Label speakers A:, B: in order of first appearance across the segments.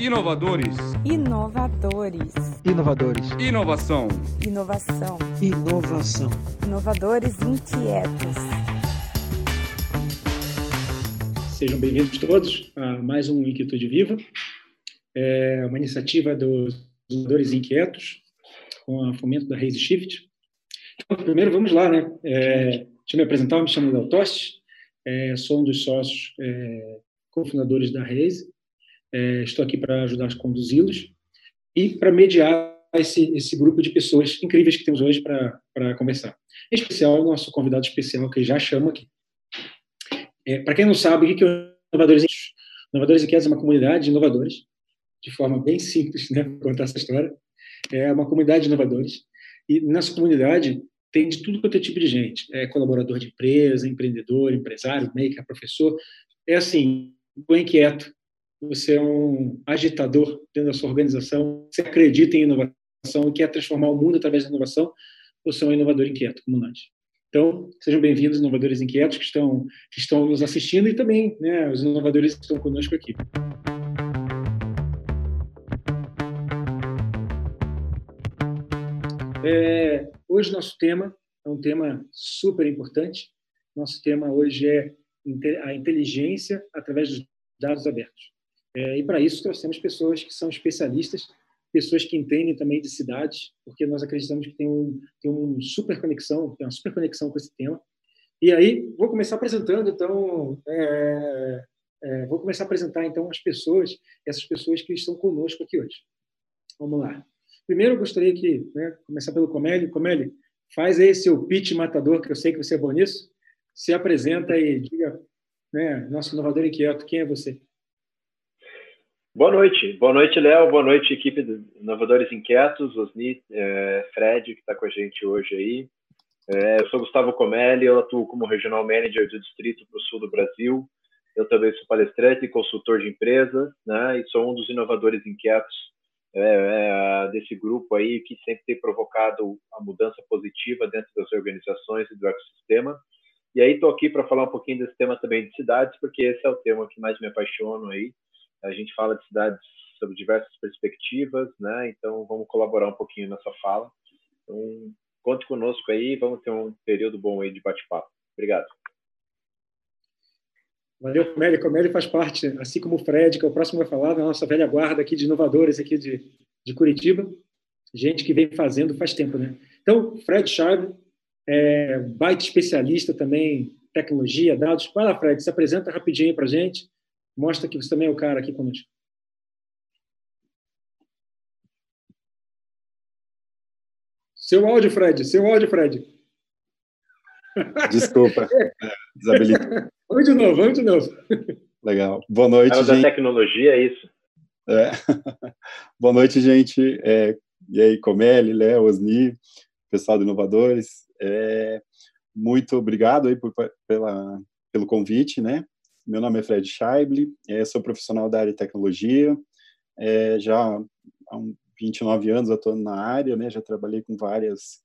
A: Inovadores.
B: Inovadores.
C: Inovadores.
A: Inovação.
B: Inovação.
C: Inovação.
B: Inovadores inquietos.
D: Sejam bem-vindos todos a mais um Inquietude Viva, é uma iniciativa dos Inovadores Inquietos, com a fomento da Raise Shift. Então, primeiro, vamos lá, né? É, deixa eu me apresentar, eu me chamo Léo Tostes, é, sou um dos sócios é, cofundadores da Raise, é, estou aqui para ajudar a conduzi-los e para mediar esse, esse grupo de pessoas incríveis que temos hoje para conversar. Em especial, o nosso convidado especial, que já chamo aqui. É, para quem não sabe, o que é o Inovadores Inquietos? Inovadores Inquietos é uma comunidade de inovadores, de forma bem simples, né, contar essa história. É uma comunidade de inovadores. E nessa comunidade tem de tudo quanto é tipo de gente. É colaborador de empresa, empreendedor, empresário, maker, professor. É assim, o inquieto, você é um agitador dentro da sua organização, você acredita em inovação e quer transformar o mundo através da inovação, você é um inovador inquieto, como nós. Então, sejam bem-vindos, inovadores inquietos que estão, que estão nos assistindo e também né, os inovadores que estão conosco aqui. É, hoje, nosso tema é um tema super importante. Nosso tema hoje é a inteligência através dos dados abertos. É, e para isso trouxemos pessoas que são especialistas, pessoas que entendem também de cidades, porque nós acreditamos que tem um tem um super conexão, tem uma super conexão com esse tema. E aí vou começar apresentando então é, é, vou começar a apresentar então as pessoas, essas pessoas que estão conosco aqui hoje. Vamos lá. Primeiro eu gostaria que né, começar pelo Comelli. Comelli, faz aí seu pitch matador, que eu sei que você é bom nisso. Se apresenta e diga, né, nosso inovador inquieto, quem é você?
E: Boa noite, boa noite, Léo, boa noite, equipe de Inovadores Inquietos, Osni, é, Fred, que está com a gente hoje aí. É, eu sou Gustavo Comelli, eu atuo como Regional Manager do Distrito para o Sul do Brasil. Eu também sou palestrante e consultor de empresas, né, e sou um dos inovadores inquietos é, desse grupo aí que sempre tem provocado a mudança positiva dentro das organizações e do ecossistema. E aí estou aqui para falar um pouquinho desse tema também de cidades, porque esse é o tema que mais me apaixona aí, a gente fala de cidades sob diversas perspectivas, né? Então vamos colaborar um pouquinho nessa fala. Então conte conosco aí, vamos ter um período bom aí de bate-papo. Obrigado.
D: Valeu, Comélia. Comélia faz parte, assim como o Fred, que é o próximo vai falar, da nossa velha guarda aqui de inovadores aqui de, de Curitiba. Gente que vem fazendo faz tempo, né? Então, Fred Schaub, é, baita especialista também tecnologia, dados. Vai lá, Fred, se apresenta rapidinho para a gente Mostra que você também é o cara aqui conosco. Seu áudio, Fred. Seu áudio, Fred.
F: Desculpa.
D: Desabilita. vamos de novo, vamos de novo.
F: Legal. Boa noite,
E: Cara gente. da tecnologia, é isso.
F: É. Boa noite, gente. É, e aí, Comelli, Léo, Osni, pessoal do Inovadores. É, muito obrigado aí por, pela, pelo convite, né? Meu nome é Fred Scheible, é, sou profissional da área de tecnologia, é, já há 29 anos atuando na área, né, já trabalhei com várias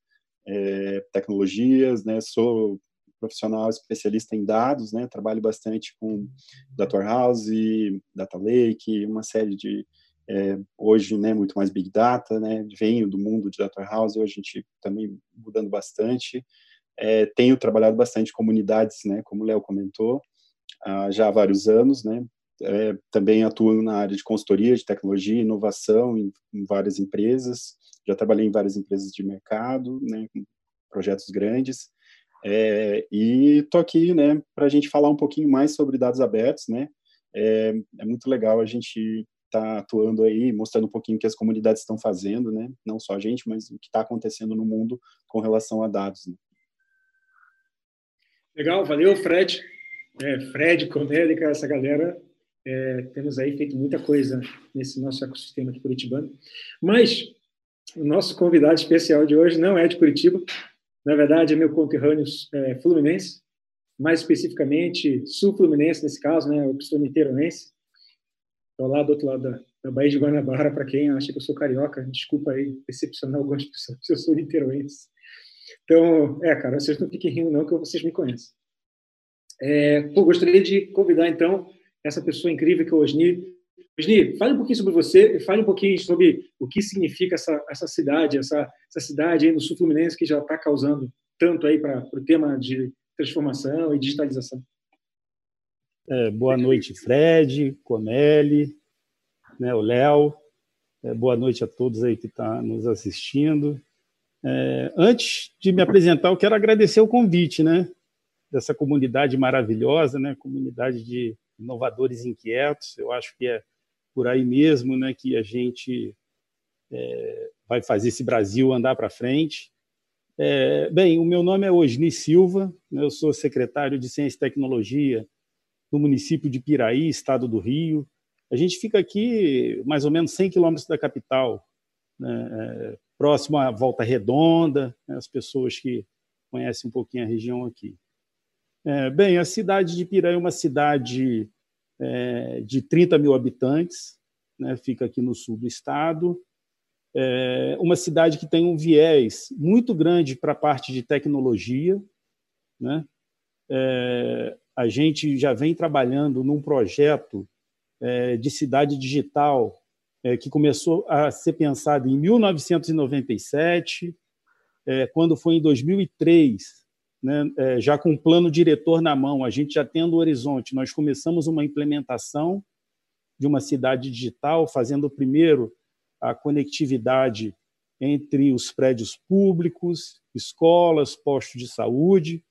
F: é, tecnologias, né, sou profissional especialista em dados, né, trabalho bastante com Data Warehouse, Data Lake, uma série de, é, hoje, né, muito mais Big Data, né, venho do mundo de Data Warehouse, hoje a gente também mudando bastante, é, tenho trabalhado bastante com comunidades, né, como o Léo comentou, já há vários anos, né? É, também atuo na área de consultoria de tecnologia inovação em, em, várias empresas. Já trabalhei em várias empresas de mercado, né, projetos grandes. É, e estou aqui, né, para a gente falar um pouquinho mais sobre dados abertos, né? É, é muito legal a gente estar tá atuando aí, mostrando um pouquinho o que as comunidades estão fazendo, né? Não só a gente, mas o que está acontecendo no mundo com relação a dados. Né?
D: Legal, valeu, Fred é, Fred, Comédica, essa galera, é, temos aí feito muita coisa nesse nosso ecossistema aqui curitibano. Mas o nosso convidado especial de hoje não é de Curitiba, na verdade é meu conterrâneo é, fluminense, mais especificamente sul-fluminense nesse caso, né, eu sou niteroense, estou lá do outro lado da, da Baía de Guanabara, para quem acha que eu sou carioca, desculpa aí decepcionar algumas pessoas, eu sou niteroense. Então, é, cara, vocês não fiquem rindo não, que vocês me conhecem. É, pô, gostaria de convidar, então, essa pessoa incrível que é o Osni, Osni, fale um pouquinho sobre você, fale um pouquinho sobre o que significa essa, essa cidade, essa, essa cidade aí no sul fluminense que já está causando tanto aí para o tema de transformação e digitalização.
A: É, boa noite, Fred, Conelli, né, o Léo. É, boa noite a todos aí que estão tá nos assistindo. É, antes de me apresentar, eu quero agradecer o convite, né, dessa comunidade maravilhosa, né, comunidade de inovadores inquietos. Eu acho que é por aí mesmo, né, que a gente é, vai fazer esse Brasil andar para frente. É, bem, o meu nome é Osni Silva, né, eu sou secretário de Ciência e Tecnologia do município de Piraí, estado do Rio. A gente fica aqui mais ou menos 100 quilômetros da capital, né, é, próximo à Volta Redonda, né, as pessoas que conhecem um pouquinho a região aqui. É, bem, a cidade de Piraí é uma cidade é, de 30 mil habitantes, né, fica aqui no sul do estado. É uma cidade que tem um viés muito grande para a parte de tecnologia. Né? É, a gente já vem trabalhando num projeto é, de cidade digital é, que começou a ser pensado em 1997, é, quando foi em 2003 né, é, já com o plano diretor na mão, a gente já tendo o horizonte, nós começamos uma implementação de uma cidade digital, fazendo primeiro a conectividade entre os prédios públicos, escolas, postos de saúde,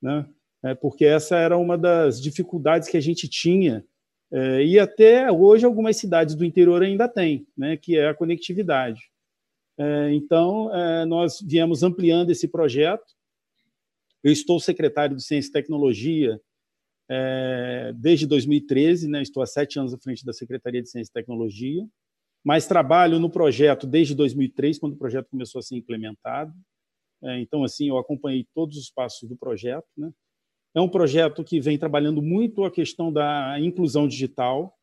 A: né? É, porque essa era uma das dificuldades que a gente tinha é, e até hoje algumas cidades do interior ainda têm, né? que é a conectividade. Então, nós viemos ampliando esse projeto eu estou secretário de Ciência e Tecnologia é, desde 2013, né? estou há sete anos à frente da Secretaria de Ciência e Tecnologia, mas trabalho no projeto desde 2003, quando o projeto começou a ser implementado. É, então, assim, eu acompanhei todos os passos do projeto. Né? É um projeto que vem trabalhando muito a questão da inclusão digital,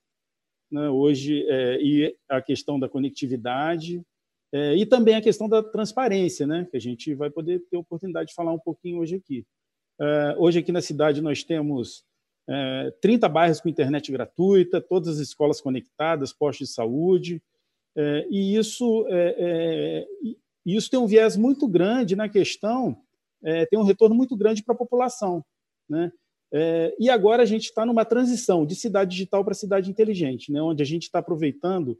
A: né? hoje, é, e a questão da conectividade, é, e também a questão da transparência, né, que a gente vai poder ter oportunidade de falar um pouquinho hoje aqui. É, hoje aqui na cidade nós temos é, 30 bairros com internet gratuita, todas as escolas conectadas, postos de saúde, é, e isso, é, é, isso tem um viés muito grande na questão, tem um retorno muito grande para a população. Né? e agora a gente está numa transição de cidade digital para cidade inteligente, né, onde a gente está aproveitando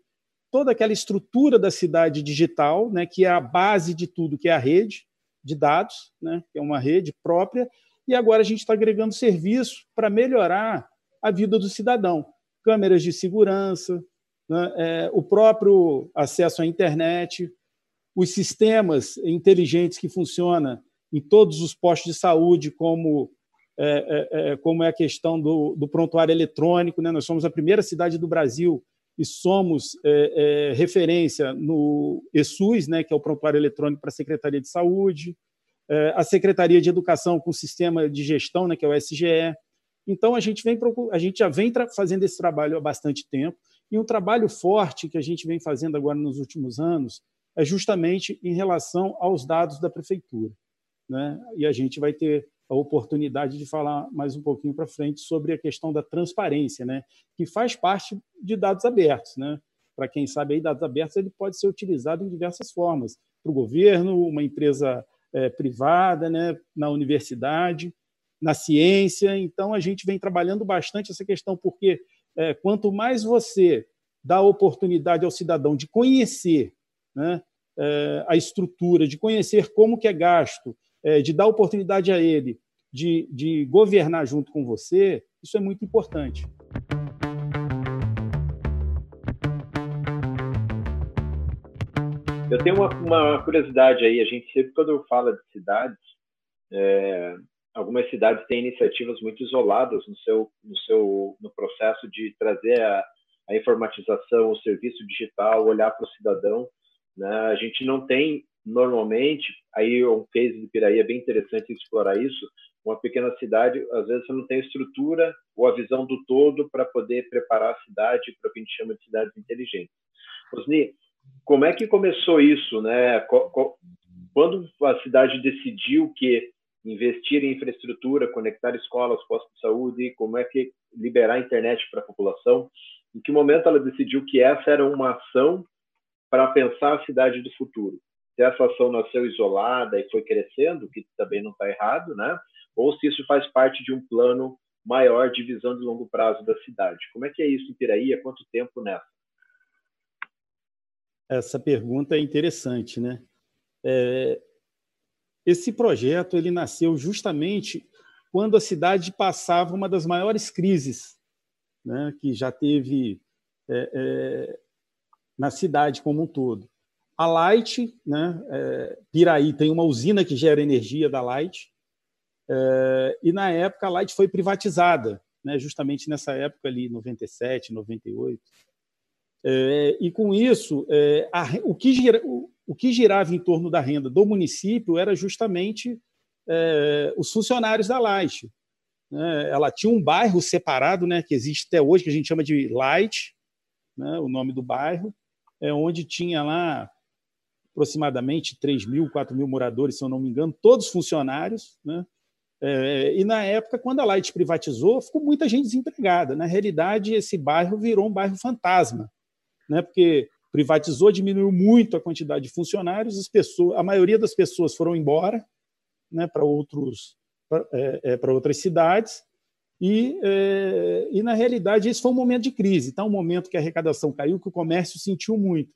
A: toda aquela estrutura da cidade digital, né, que é a base de tudo, que é a rede de dados, né, que é uma rede própria, e agora a gente está agregando serviço para melhorar a vida do cidadão. Câmeras de segurança, né, é, o próprio acesso à internet, os sistemas inteligentes que funcionam em todos os postos de saúde, como é, é, é como é a questão do, do prontuário eletrônico. Né? Nós somos a primeira cidade do Brasil e somos é, é, referência no ESUS, né, que é o prontuário eletrônico para a Secretaria de Saúde, é, a Secretaria de Educação com o sistema de gestão, né, que é o SGE. Então, a gente, vem, a gente já vem fazendo esse trabalho há bastante tempo, e um trabalho forte que a gente vem fazendo agora nos últimos anos é justamente em relação aos dados da Prefeitura. Né? E a gente vai ter a oportunidade de falar mais um pouquinho para frente sobre a questão da transparência, né? que faz parte de dados abertos. Né? Para quem sabe, aí, dados abertos ele pode ser utilizado em diversas formas, para o governo, uma empresa é, privada, né? na universidade, na ciência. Então, a gente vem trabalhando bastante essa questão, porque é, quanto mais você dá oportunidade ao cidadão de conhecer né? é, a estrutura, de conhecer como que é gasto, de dar oportunidade a ele de, de governar junto com você, isso é muito importante.
E: Eu tenho uma, uma, curiosidade aí. A gente sempre, quando fala de cidades, é, algumas cidades têm iniciativas muito isoladas no seu, no seu, no processo de trazer a, a informatização, o serviço digital, olhar para o cidadão. Né? A gente não tem normalmente, aí um case de Piraí é bem interessante explorar isso, uma pequena cidade, às vezes você não tem estrutura ou a visão do todo para poder preparar a cidade para o que a gente chama de cidades inteligentes. Osni, como é que começou isso, né? Quando a cidade decidiu que investir em infraestrutura, conectar escolas, postos de saúde, como é que liberar a internet para a população, Em que momento ela decidiu que essa era uma ação para pensar a cidade do futuro? Se essa ação nasceu isolada e foi crescendo, que também não está errado, né? Ou se isso faz parte de um plano maior de visão de longo prazo da cidade. Como é que é isso em Piraí? Há quanto tempo nessa?
A: Essa pergunta é interessante, né? É, esse projeto ele nasceu justamente quando a cidade passava uma das maiores crises né, que já teve é, é, na cidade como um todo. A Light, né, é, Piraí tem uma usina que gera energia da Light, é, e na época a Light foi privatizada, né, justamente nessa época ali, 97, 98. É, e com isso, é, a, o, que gira, o, o, que girava em torno da renda do município era justamente é, os funcionários da Light. Né? Ela tinha um bairro separado, né, que existe até hoje, que a gente chama de Light, né, o nome do bairro, é onde tinha lá aproximadamente 3 mil, 4 mil moradores, se eu não me engano, todos funcionários. Né? É, e na época, quando a Light privatizou, ficou muita gente desempregada. Na realidade, esse bairro virou um bairro fantasma né? porque privatizou, diminuiu muito a quantidade de funcionários, as pessoas, a maioria das pessoas foram embora né, para outros para é, é, outras cidades e, é, e na realidade esse foi um momento de crise, então um momento que a arrecadação caiu, que o comércio sentiu muito.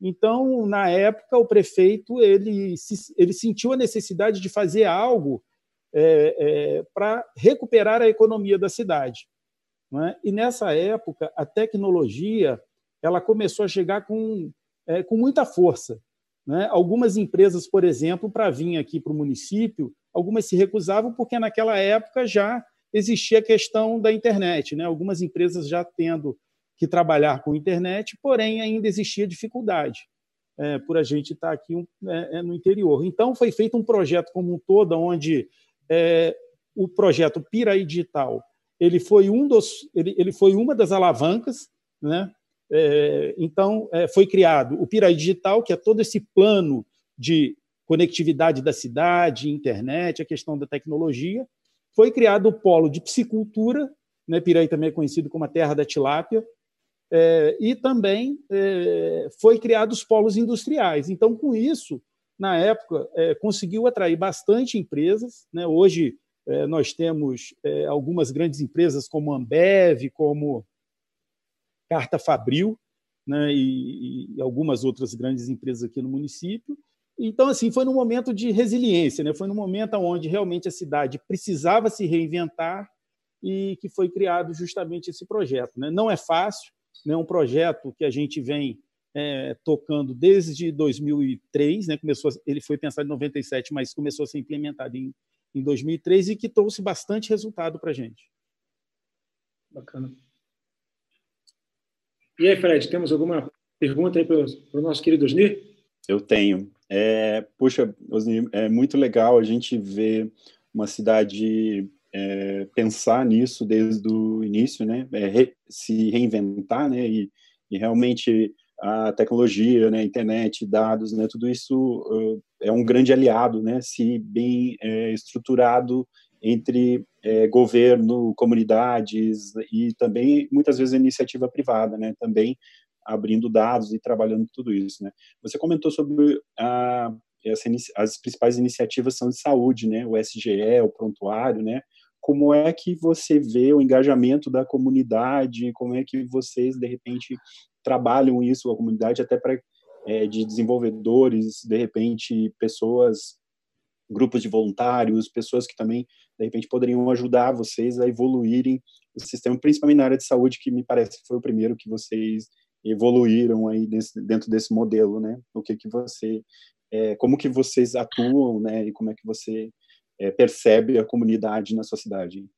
A: Então na época o prefeito ele ele sentiu a necessidade de fazer algo é, é, para recuperar a economia da cidade. É? E nessa época a tecnologia ela começou a chegar com, é, com muita força. Né? Algumas empresas, por exemplo, para vir aqui para o município, algumas se recusavam porque naquela época já existia a questão da internet. Né? Algumas empresas já tendo que trabalhar com internet, porém ainda existia dificuldade é, por a gente estar tá aqui é, é, no interior. Então foi feito um projeto como um todo, onde é, o projeto Piraí Digital ele foi um dos, ele, ele foi uma das alavancas, né, é, então, é, foi criado o Piraí Digital, que é todo esse plano de conectividade da cidade, internet, a questão da tecnologia. Foi criado o polo de psicultura, né? Piraí também é conhecido como a terra da tilápia, é, e também é, foi criado os polos industriais. Então, com isso, na época, é, conseguiu atrair bastante empresas. Né? Hoje, é, nós temos algumas grandes empresas como Ambev, como Carta Fabril, né, e, e, algumas outras grandes empresas aqui no município. Então, assim, foi num momento de resiliência, né? foi num momento onde realmente a cidade precisava se reinventar e que foi criado justamente esse projeto. Né? Não é fácil, é né? um projeto que a gente vem é, tocando desde 2003, né? começou, ele foi pensado em 97, mas começou a ser implementado em, em 2003 e que trouxe bastante resultado para a gente.
D: Bacana. E aí, Fred, temos alguma pergunta aí para o nosso querido Osni?
F: Eu tenho. É, puxa, Osni, é muito legal a gente ver uma cidade é, pensar nisso desde o início, né? É, re, se reinventar, né? E, e, realmente a tecnologia, né? Internet, dados, né? Tudo isso uh, é um grande aliado, né? Se bem é, estruturado entre é, governo, comunidades e também muitas vezes iniciativa privada, né? Também abrindo dados e trabalhando tudo isso, né? Você comentou sobre a, as principais iniciativas são de saúde, né? O SGE, o prontuário, né? Como é que você vê o engajamento da comunidade? Como é que vocês de repente trabalham isso a comunidade até para é, de desenvolvedores, de repente pessoas grupos de voluntários, pessoas que também, de repente, poderiam ajudar vocês a evoluírem o sistema, principalmente na área de saúde, que me parece que foi o primeiro que vocês evoluíram aí desse, dentro desse modelo, né? O que que você, é, como que vocês atuam, né? E como é que você é, percebe a comunidade na sua cidade?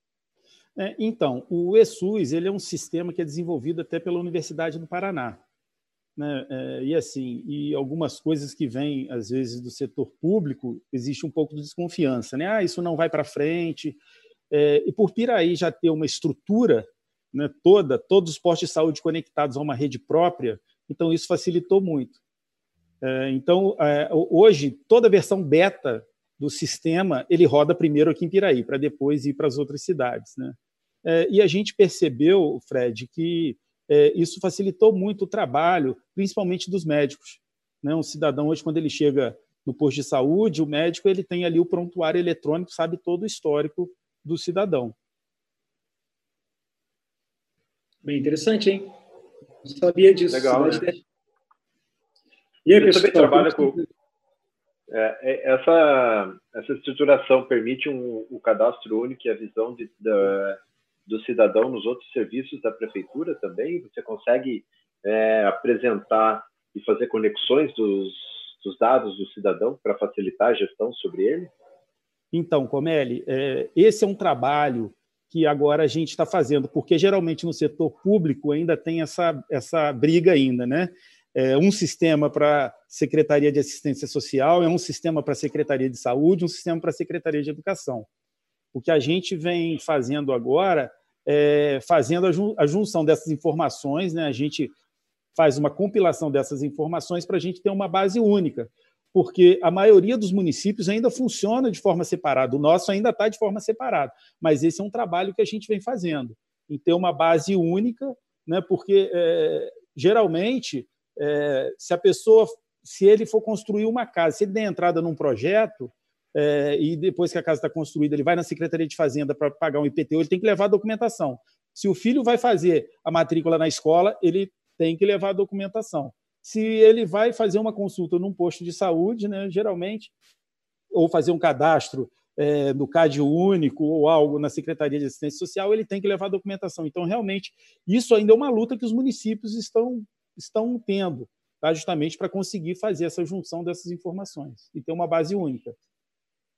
A: É, então, o ESUS ele é um sistema que é desenvolvido até pela Universidade do Paraná né? É, e assim, e algumas coisas que vêm às vezes do setor público existe um pouco de desconfiança, né? Ah, isso não vai para frente. É, e por Piraí já ter uma estrutura né, toda, todos os postos de saúde conectados a uma rede própria, então isso facilitou muito. É, então, é, hoje, toda versão beta do sistema, ele roda primeiro aqui em Piraí, para depois ir para as outras cidades. Né? É, e a gente percebeu, Fred, que é, isso facilitou muito o trabalho, principalmente dos médicos. Né? Um cidadão hoje, quando ele chega no posto de saúde, o médico ele tem ali o prontuário eletrônico, sabe todo o histórico do cidadão.
D: Bem interessante, hein? Não sabia disso.
E: Legal, né? E aí, pessoal? também trabalha com... É, é, essa, essa estruturação permite um, um cadastro único e a visão de, da, do cidadão nos outros serviços da prefeitura também? Você consegue é, apresentar e fazer conexões dos, dos dados do cidadão para facilitar a gestão sobre ele?
A: Então, Comelli, é, esse é um trabalho que agora a gente está fazendo, porque geralmente no setor público ainda tem essa, essa briga ainda, né? É um sistema para Secretaria de Assistência Social, é um sistema para Secretaria de Saúde, um sistema para Secretaria de Educação. O que a gente vem fazendo agora é fazendo a junção dessas informações, né? a gente faz uma compilação dessas informações para a gente ter uma base única, porque a maioria dos municípios ainda funciona de forma separada, o nosso ainda está de forma separada, mas esse é um trabalho que a gente vem fazendo, em ter uma base única, né? porque é, geralmente, é, se a pessoa, se ele for construir uma casa, se ele der entrada num projeto, é, e depois que a casa está construída, ele vai na Secretaria de Fazenda para pagar um IPTU, ele tem que levar a documentação. Se o filho vai fazer a matrícula na escola, ele tem que levar a documentação. Se ele vai fazer uma consulta num posto de saúde, né, geralmente, ou fazer um cadastro é, no CAD único ou algo na Secretaria de Assistência Social, ele tem que levar a documentação. Então, realmente, isso ainda é uma luta que os municípios estão, estão tendo, tá? justamente para conseguir fazer essa junção dessas informações e ter uma base única.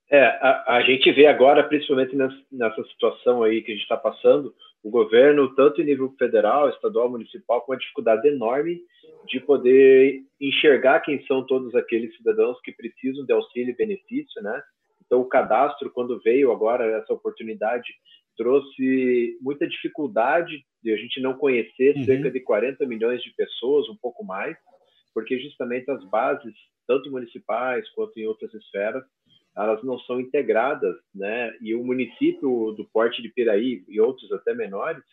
E: É, a, a, gente vê agora, principalmente nessa, nessa situação aí que a gente está passando, o governo, tanto em nível federal, estadual, municipal, com uma dificuldade enorme de poder enxergar quem são todos aqueles cidadãos que precisam de auxílio e benefício, né? Então, o cadastro, quando veio agora essa oportunidade, trouxe muita dificuldade de a gente não conhecer uhum. cerca de 40 milhões de pessoas, um pouco mais, porque justamente as bases, tanto municipais quanto em outras esferas, elas não são integradas, né? E o município do Porte de Piraí e outros até menores,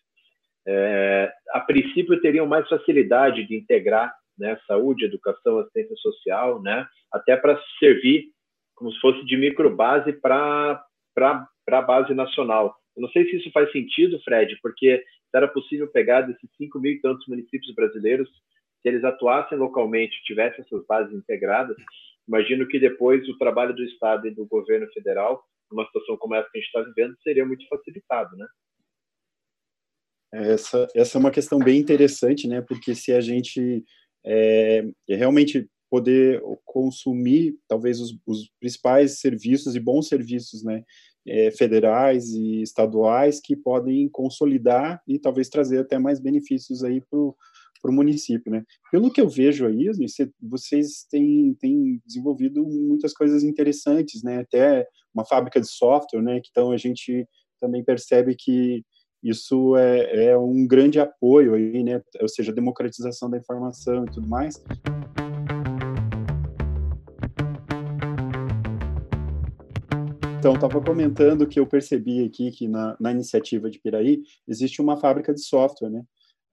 E: é, a princípio teriam mais facilidade de integrar, né? Saúde, educação, assistência social, né? Até para servir como se fosse de microbase para para a base nacional. Eu não sei se isso faz sentido, Fred, porque era possível pegar desses 5 mil e tantos municípios brasileiros, se eles atuassem localmente, tivessem essas bases integradas, imagino que depois o trabalho do Estado e do governo federal, numa situação como essa que a gente está vivendo, seria muito facilitado, né?
F: Essa, essa é uma questão bem interessante, né? Porque se a gente é, realmente poder consumir, talvez, os, os, principais serviços e bons serviços, né? É, federais e estaduais que podem consolidar e talvez trazer até mais benefícios aí para para o município, né? Pelo que eu vejo aí, vocês têm, têm desenvolvido muitas coisas interessantes, né? Até uma fábrica de software, né? Então a gente também percebe que isso é, é um grande apoio aí, né? Ou seja, democratização da informação e tudo mais. Então, estava comentando que eu percebi aqui que na, na iniciativa de Piraí existe uma fábrica de software, né?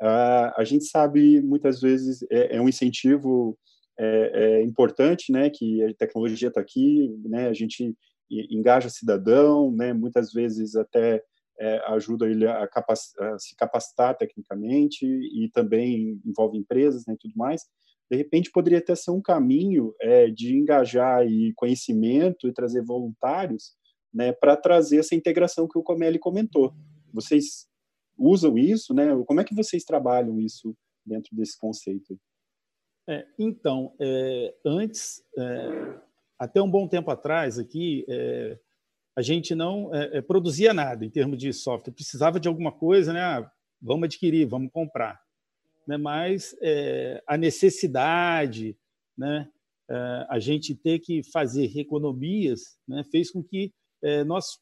F: Uh, a gente sabe muitas vezes é, é um incentivo é, é, importante, né, que a tecnologia está aqui, né, a gente engaja cidadão, né, muitas vezes até é, ajuda ele a, a, se capacitar tecnicamente e também envolve empresas, né, e tudo mais. De repente poderia até ser um caminho é, de engajar e conhecimento e trazer voluntários, né, para trazer essa integração que o Comelli comentou. Vocês usam isso, né? Como é que vocês trabalham isso dentro desse conceito?
A: É, então, é, antes, é, até um bom tempo atrás aqui, é, a gente não é, produzia nada em termos de software. Precisava de alguma coisa, né? Ah, vamos adquirir, vamos comprar. Né? Mas a necessidade, né? a gente ter que fazer economias, né? fez com que nós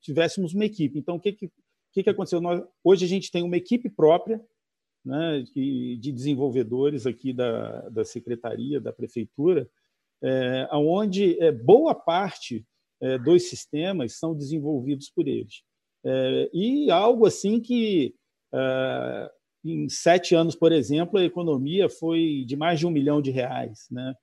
A: tivéssemos uma equipe. Então, o que, que que, aconteceu? Nós, hoje a gente tem uma equipe própria né, de, de desenvolvedores aqui da, da secretaria, da prefeitura, é, onde é, boa parte é, dos sistemas são desenvolvidos por eles. É, e algo assim que é, em sete anos, por exemplo, a economia foi de mais de um milhão de reais, né?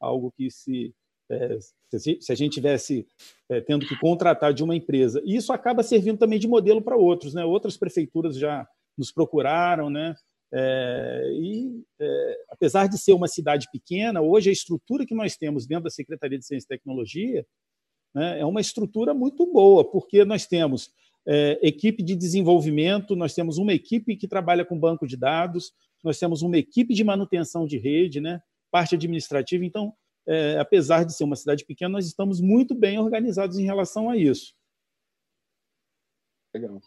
A: Algo que se é, se a gente tivesse é, tendo que contratar de uma empresa, e isso acaba servindo também de modelo para outros, né? Outras prefeituras já nos procuraram, né? É, e é, apesar de ser uma cidade pequena, hoje a estrutura que nós temos dentro da Secretaria de Ciência e Tecnologia né, é uma estrutura muito boa, porque nós temos é, equipe de desenvolvimento, nós temos uma equipe que trabalha com banco de dados, nós temos uma equipe de manutenção de rede, né, parte administrativa. Então, é, apesar de ser uma cidade pequena, nós estamos muito bem organizados em relação a isso.
F: Legal.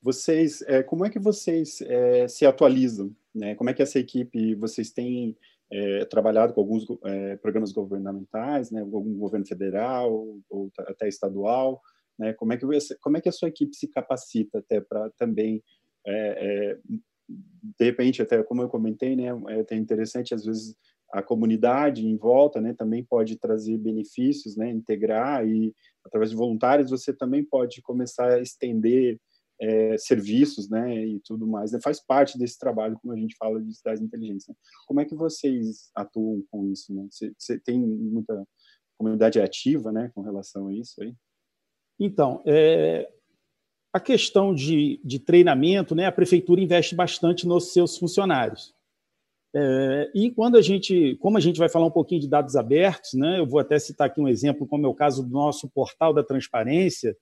F: Vocês, é, como é que vocês é, se atualizam? Né? Como é que essa equipe, vocês têm é, trabalhado com alguns é, programas governamentais, né? algum governo federal ou até estadual? Né? Como, é que, como é que a sua equipe se capacita até para também, é, é, de repente, até como eu comentei, né? é até interessante, às vezes, a comunidade em volta, né, também pode trazer benefícios, né, integrar e através de voluntários você também pode começar a estender é, serviços, né, e tudo mais. Né? Faz parte desse trabalho, como a gente fala de cidades inteligentes. Né? Como é que vocês atuam com isso? Né? Você, tem muita comunidade ativa, né, com relação a isso aí?
A: Então, é, a questão de, de treinamento, né, a prefeitura investe bastante nos seus funcionários. É, e quando a gente, como a gente vai falar um pouquinho de dados abertos, né, eu vou até citar aqui um exemplo, como é o caso do nosso portal da transparência,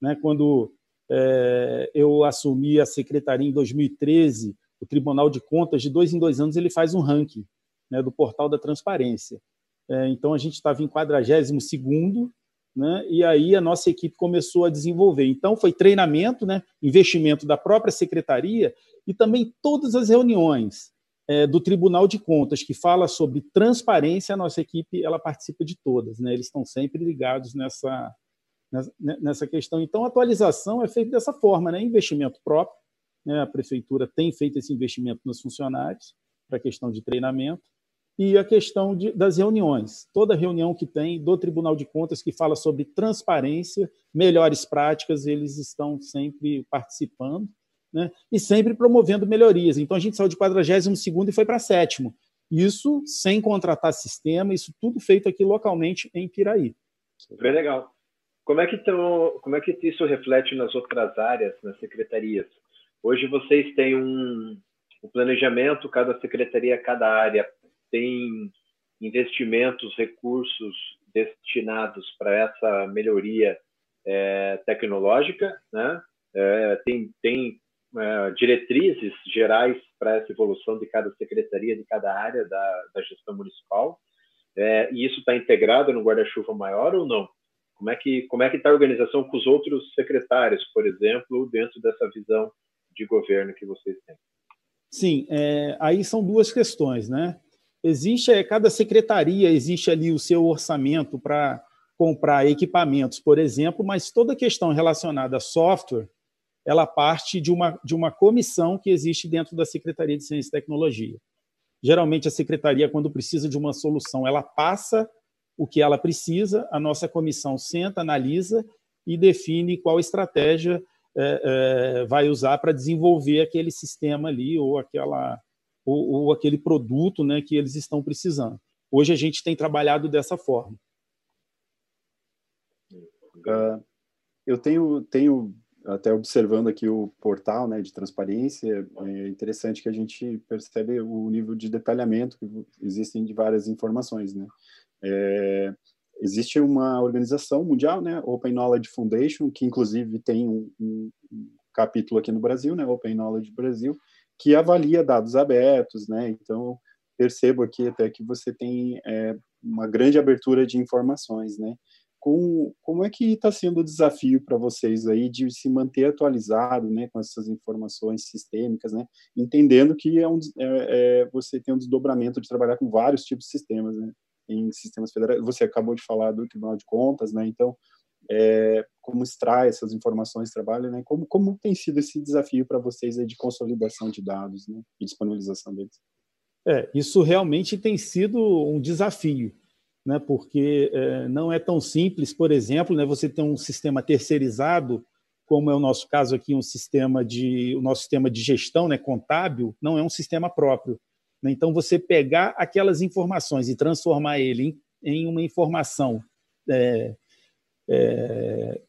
A: né, quando é, eu assumi a secretaria em 2013, o Tribunal de Contas, de dois em dois anos, ele faz um ranking né, do portal da transparência. É, então, a gente estava em 42 né, e aí a nossa equipe começou a desenvolver. Então, foi treinamento, né, investimento da própria secretaria e também todas as reuniões é, do Tribunal de Contas, que fala sobre transparência, a nossa equipe ela participa de todas. Né, eles estão sempre ligados nessa, nessa questão. Então, a atualização é feita dessa forma, né? investimento próprio. Né? A prefeitura tem feito esse investimento nos funcionários para questão de treinamento e a questão de, das reuniões. Toda reunião que tem do Tribunal de Contas que fala sobre transparência, melhores práticas, eles estão sempre participando né? e sempre promovendo melhorias. Então, a gente saiu de 42 e foi para sétimo. Isso sem contratar sistema, isso tudo feito aqui localmente em Piraí.
E: Super legal. Como é que tão, como é que isso reflete nas outras áreas, nas secretarias? Hoje vocês têm um, um planejamento, cada secretaria, cada área tem investimentos, recursos destinados para essa melhoria é, tecnológica, né? É, tem tem é, diretrizes gerais para essa evolução de cada secretaria, de cada área da, da gestão municipal. É, e isso está integrado no guarda-chuva maior ou não? Como é que como é que está a organização com os outros secretários, por exemplo, dentro dessa visão de governo que vocês têm?
A: Sim, é, aí são duas questões, né? Existe é, cada secretaria existe ali o seu orçamento para comprar equipamentos, por exemplo, mas toda questão relacionada a software, ela parte de uma de uma comissão que existe dentro da Secretaria de Ciência e Tecnologia. Geralmente a secretaria, quando precisa de uma solução, ela passa o que ela precisa, a nossa comissão senta, analisa e define qual estratégia é, é, vai usar para desenvolver aquele sistema ali ou aquela ou, ou, aquele produto né, que eles estão precisando. Hoje a gente tem trabalhado dessa forma.
F: Uh, eu tenho, tenho até observando aqui o portal né, de transparência, é interessante que a gente percebe o nível de detalhamento que existem de várias informações. Né? É, existe uma organização mundial, né, Open Knowledge Foundation, que inclusive tem um, um, capítulo aqui no Brasil, né, Open Knowledge Brasil, que avalia dados abertos, né, então percebo aqui até que você tem é, uma grande abertura de informações, né, com, como é que está sendo o desafio para vocês aí de se manter atualizado, né, com essas informações sistêmicas, né, entendendo que é um, é, é, você tem um desdobramento de trabalhar com vários tipos de sistemas, né, em sistemas federais. Você acabou de falar do Tribunal de Contas, né? Então, é, como extrai essas informações de trabalho, né? Como, como tem sido esse desafio para vocês de consolidação de dados né? e disponibilização deles?
A: É, isso realmente tem sido um desafio, né? Porque é, não é tão simples, por exemplo, né? Você ter um sistema terceirizado como é o nosso caso aqui, um sistema de, o nosso sistema de gestão né, contábil, não é um sistema próprio. Né? Então, você pegar aquelas informações e transformar ele em, em uma informação é, é,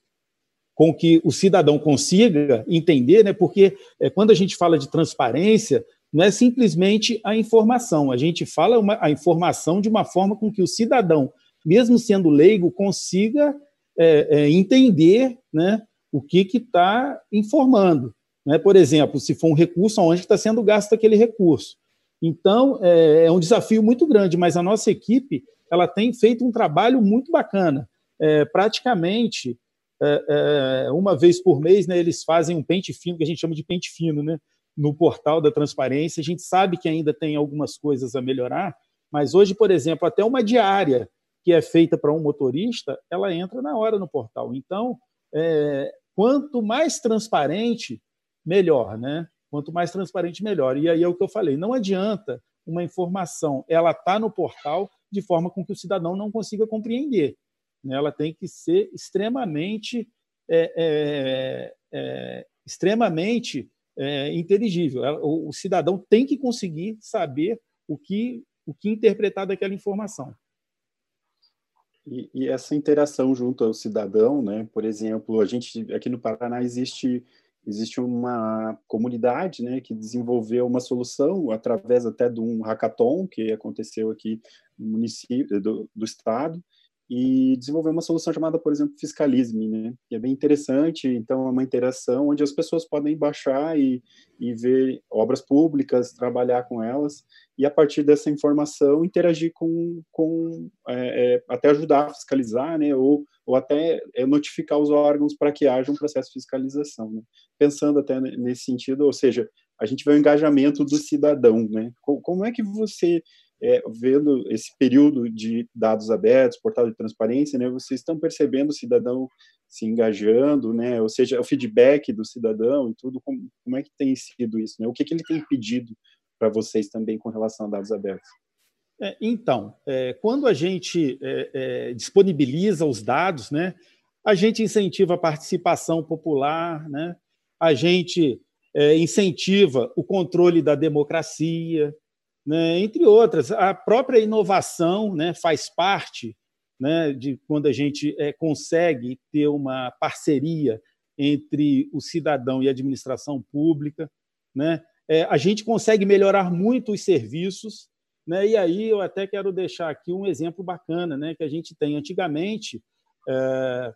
A: com que o cidadão consiga entender, né? porque é, quando a gente fala de transparência, não é simplesmente a informação, a gente fala uma, a informação de uma forma com que o cidadão, mesmo sendo leigo, consiga é, é, entender né, o que está informando. Né? Por exemplo, se for um recurso, onde está sendo gasto aquele recurso. Então, é, é, um desafio muito grande, mas a nossa equipe ela tem feito um trabalho muito bacana. É, praticamente, é, é, uma vez por mês, né, eles fazem um pente fino, que a gente chama de pente fino, né, no portal da transparência. A gente sabe que ainda tem algumas coisas a melhorar, mas hoje, por exemplo, até uma diária que é feita para um motorista, ela entra na hora no portal. Então, é, quanto mais transparente, melhor, né? Quanto mais transparente, melhor. E aí é o que eu falei, não adianta uma informação, ela está no portal de forma com que o cidadão não consiga compreender. Né? Ela tem que ser extremamente, é, é, é, extremamente é, inteligível. O, o cidadão tem que conseguir saber o que, o que interpretar daquela informação.
F: E, e, essa interação junto ao cidadão, né? Por exemplo, a gente aqui no Paraná existe existe uma comunidade, né, que desenvolveu uma solução através até de um hackathon que aconteceu aqui no município do, do estado e desenvolveu uma solução chamada, por exemplo, Fiscalisme, né? É bem interessante. Então, é uma interação onde as pessoas podem baixar e, e ver obras públicas, trabalhar com elas e a partir dessa informação interagir com, com é, é, até ajudar a fiscalizar, né? Ou, ou até é, notificar os órgãos para que haja um processo de fiscalização, né? Pensando até nesse sentido, ou seja, a gente vê o engajamento do cidadão, né? Como é que você é, vendo esse período de dados abertos, portal de transparência, né, vocês estão percebendo o cidadão se engajando, né, ou seja, o feedback do cidadão e tudo, como, como é que tem sido isso, né, o que, que ele tem pedido para vocês também com relação a dados abertos?
A: É, então, é, quando a gente é, é disponibiliza os dados, né, a gente incentiva a participação popular, né, a gente é, incentiva o controle da democracia, né, entre outras. A própria inovação né, faz parte né, de quando a gente é, consegue ter uma parceria entre o cidadão e a administração pública. Né? É, a gente consegue melhorar muito os serviços. Né? E aí eu até quero deixar aqui um exemplo bacana né, que a gente tem. Antigamente, é,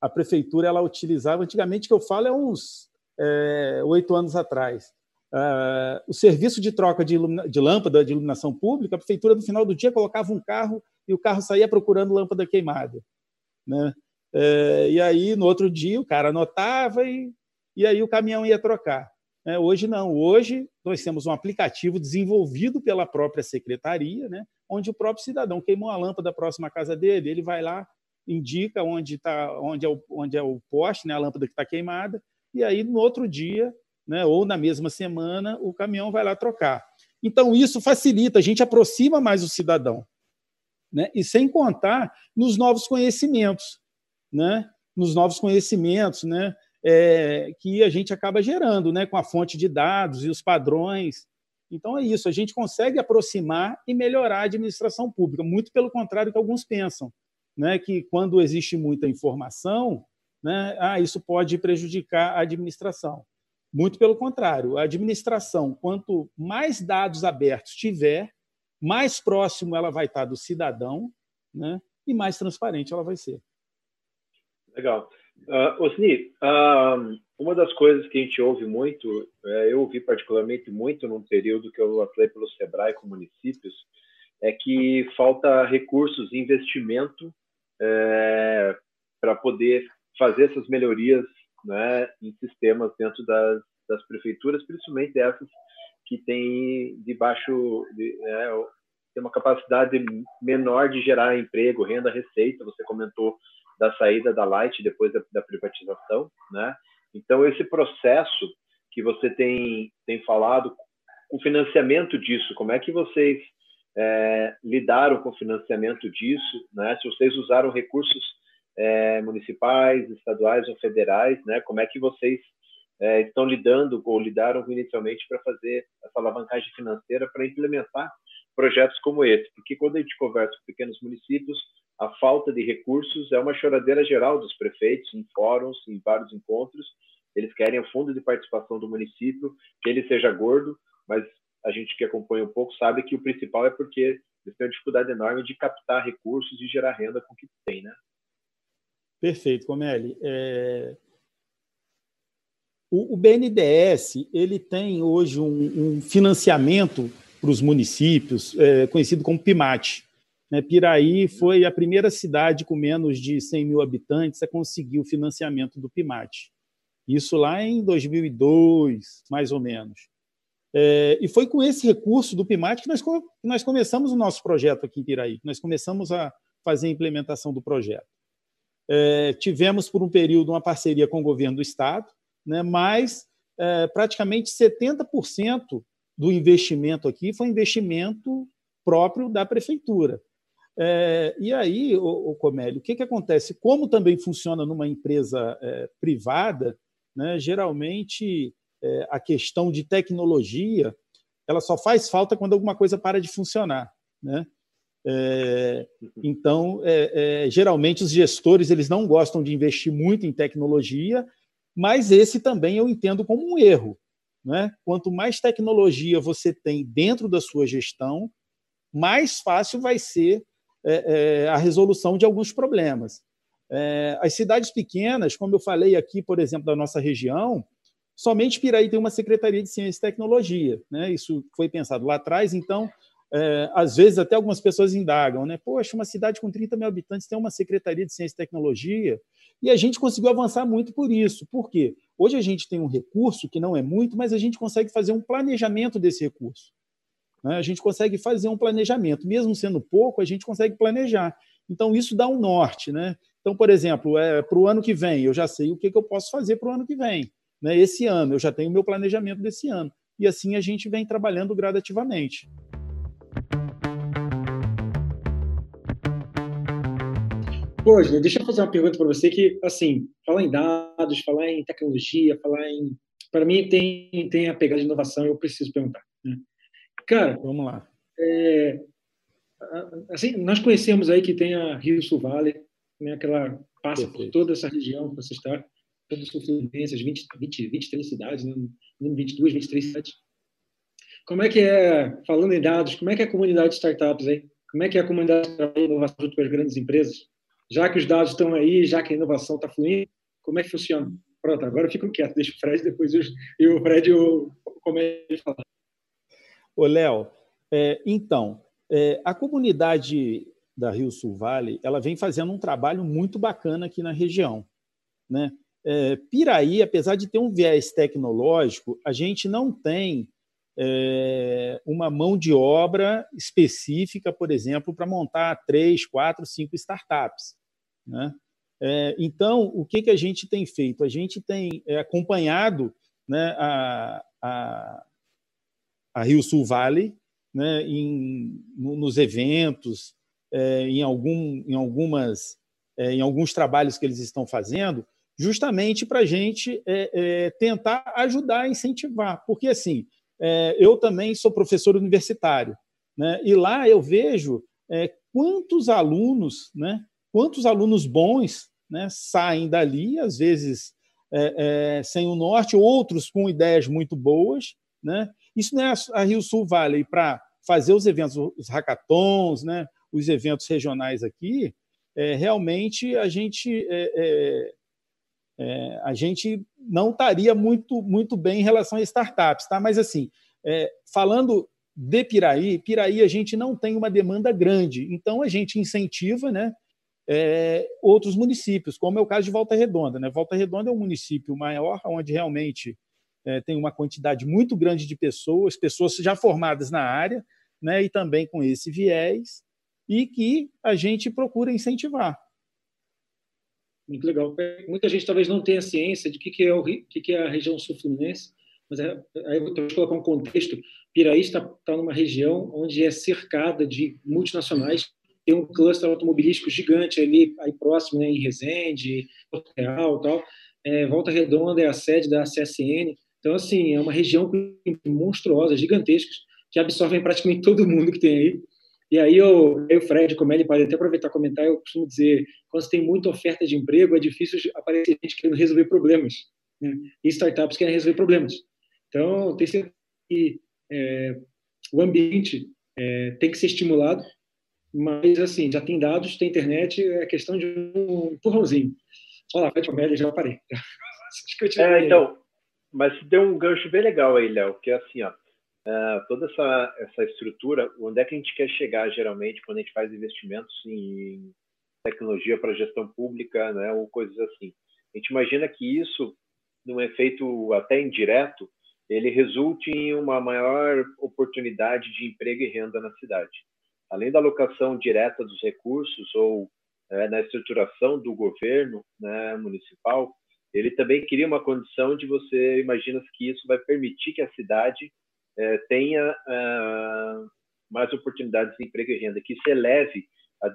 A: a prefeitura ela utilizava, antigamente que eu falo é uns oito anos atrás, Uh, o serviço de troca de, de, lâmpada de iluminação pública, a prefeitura, no final do dia, colocava um carro e o carro saía procurando lâmpada queimada. Né? Uh, e aí, no outro dia, o cara anotava e, e aí o caminhão ia trocar. Uh, hoje não. Hoje, nós temos um aplicativo desenvolvido pela própria secretaria, né? onde o próprio cidadão queimou a lâmpada próxima à casa dele, ele vai lá, indica onde, tá, onde, é, o, onde é o poste, né? a lâmpada que está queimada, e aí, no outro dia, né, ou na mesma semana, o caminhão vai lá trocar. Então, isso facilita, a gente aproxima mais o cidadão. Né? E sem contar nos novos conhecimentos, né? nos novos conhecimentos né? É, que a gente acaba gerando né? com a fonte de dados e os padrões. Então, é isso, a gente consegue aproximar e melhorar a administração pública, muito pelo contrário que alguns pensam, né? que quando existe muita informação, né? ah, isso pode prejudicar a administração. Muito pelo contrário, a administração, quanto mais dados abertos tiver, mais próximo ela vai estar do cidadão né, e mais transparente ela vai ser.
E: Legal. Uh, Osni, uh, uma das coisas que a gente ouve muito, é, eu ouvi particularmente muito num período que eu atuei pelo SEBRAE com municípios, é que falta recursos, investimento é, para poder fazer essas melhorias né, em sistemas dentro das, das prefeituras, principalmente essas que têm de baixo, de, né, tem uma capacidade menor de gerar emprego, renda, receita. Você comentou da saída da Light depois da, da privatização, né? Então esse processo que você tem tem falado, o financiamento disso, como é que vocês é, lidaram com o financiamento disso, né? Se vocês usaram recursos é, municipais, estaduais ou federais, né? Como é que vocês é, estão lidando ou lidaram inicialmente para fazer essa alavancagem financeira para implementar projetos como esse? Porque quando a gente conversa com pequenos municípios, a falta de recursos é uma choradeira geral dos prefeitos, em fóruns, em vários encontros. Eles querem o fundo de participação do município, que ele seja gordo, mas a gente que acompanha um pouco sabe que o principal é porque eles têm uma dificuldade enorme de captar recursos e gerar renda com o que tem, né?
A: Perfeito, Comelli. É... O, o, BNDES ele tem hoje um, um financiamento para os municípios, é, conhecido como PIMAT. Né? Piraí foi a primeira cidade com menos de 100 mil habitantes a conseguir o financiamento do PIMAT. Isso lá em 2002, mais ou menos. É, e foi com esse recurso do PIMAT que nós, nós começamos o nosso projeto aqui em Piraí. Nós começamos a fazer a implementação do projeto. É, tivemos, por um período, uma parceria com o governo do Estado, né, mas é, praticamente 70% do investimento aqui foi investimento próprio da prefeitura. É, e aí, o, o Comélio, o que, que acontece? Como também funciona numa empresa privada, né, geralmente a questão de tecnologia ela só faz falta quando alguma coisa para de funcionar. Né? É, então, é, é, geralmente os gestores eles não gostam de investir muito em tecnologia, mas esse também eu entendo como um erro. Né? Quanto mais tecnologia você tem dentro da sua gestão, mais fácil vai ser é, é, a resolução de alguns problemas. É, as cidades pequenas, como eu falei aqui, por exemplo, da nossa região, somente Piraí tem uma Secretaria de Ciência e Tecnologia. Né? Isso foi pensado lá atrás, então é, às vezes até algumas pessoas indagam, né? Poxa, uma cidade com 30 mil habitantes tem uma Secretaria de Ciência e Tecnologia, e a gente conseguiu avançar muito por isso. Por quê? Hoje a gente tem um recurso que não é muito, mas a gente consegue fazer um planejamento desse recurso. Né? A gente consegue fazer um planejamento, mesmo sendo pouco, a gente consegue planejar. Então, isso dá um norte. Né? Então, por exemplo, é, para o ano que vem, eu já sei o que, que eu posso fazer para o ano que vem. Né? Esse ano, eu já tenho o meu planejamento desse ano. E assim a gente vem trabalhando gradativamente.
D: Pô, deixa eu fazer uma pergunta para você que, assim, falar em dados, falar em tecnologia, falar em... Para mim, tem, tem a pegada de inovação eu preciso perguntar. Né? Cara,
A: vamos lá.
D: É, assim, nós conhecemos aí que tem a Rio Sul Valley, né, que ela passa Perfeito. por toda essa região que você está, toda a sua fluência, 20, 20, 23 cidades, né, 22, 23 cidades. Como é que é, falando em dados, como é que é a comunidade de startups aí? Como é que é a comunidade de inovação junto com as grandes empresas? Já que os dados estão aí, já que a inovação está fluindo, como é que funciona? Pronto, agora eu fico quieto, deixa o Fred, depois eu, eu o Fred, eu, como que falar.
A: Ô, Léo, é, então, é, a comunidade da Rio Sul Vale ela vem fazendo um trabalho muito bacana aqui na região. Né? É, Piraí, apesar de ter um viés tecnológico, a gente não tem é, uma mão de obra específica, por exemplo, para montar três, quatro, cinco startups. Né? É, então, o que, que a gente tem feito? A gente tem é, acompanhado né, a, a, a, Rio Sul Valley né, em, nos eventos, é, em, algum, em, algumas, é, em alguns trabalhos que eles estão fazendo, justamente para a gente é, tentar ajudar a incentivar. Porque, assim, eu também sou professor universitário, né, e lá eu vejo quantos alunos, né, quantos alunos bons né, saem dali, às vezes é, é, sem o norte, outros com ideias muito boas. Né? Isso não é a Rio Sul Valley para fazer os eventos, os hackathons, né, os eventos regionais aqui, é, realmente a gente é, é, é, a gente não estaria muito muito bem em relação a startups, tá? Mas assim, falando de Piraí, Piraí a gente não tem uma demanda grande, então a gente incentiva, né? É, outros municípios, como é o caso de Volta Redonda. Né? Volta Redonda é um município maior, onde realmente é, tem uma quantidade muito grande de pessoas, pessoas já formadas na área, né? e também com esse viés, e que a gente procura incentivar.
D: Muito legal. Muita gente talvez não tenha ciência de que, que, é, o, que, que é a região sul-fluminense, mas é, aí eu vou colocar um contexto. Piraí está, está numa região onde é cercada de multinacionais tem um cluster automobilístico gigante ali aí próximo, né, em Resende, Porto Real, tal. É, Volta Redonda é a sede da CSN. Então, assim, é uma região monstruosa, gigantescas, que absorvem praticamente todo mundo que tem aí. E aí eu, eu o Fred, como ele pode até aproveitar e comentar, eu costumo dizer, quando você tem muita oferta de emprego, é difícil aparecer gente querendo resolver problemas. Né? E startups querem resolver problemas. Então, tem que é, o ambiente é, tem que ser estimulado, mas assim, já tem dados, tem internet, é questão de um empurrãozinho. Olha lá, Fred Comédia, já parei.
E: é, então, mas deu um gancho bem legal aí, Léo, que é assim, ó, uh, toda essa, essa estrutura, onde é que a gente quer chegar geralmente quando a gente faz investimentos em tecnologia para gestão pública, né, ou coisas assim. A gente imagina que isso, num efeito até indireto, ele resulte em uma maior oportunidade de emprego e renda na cidade. Além da alocação direta dos recursos ou é, na estruturação do governo né, municipal, ele também cria uma condição de você imagina que isso vai permitir que a cidade é, tenha é, mais oportunidades de emprego e renda, que isso eleve a,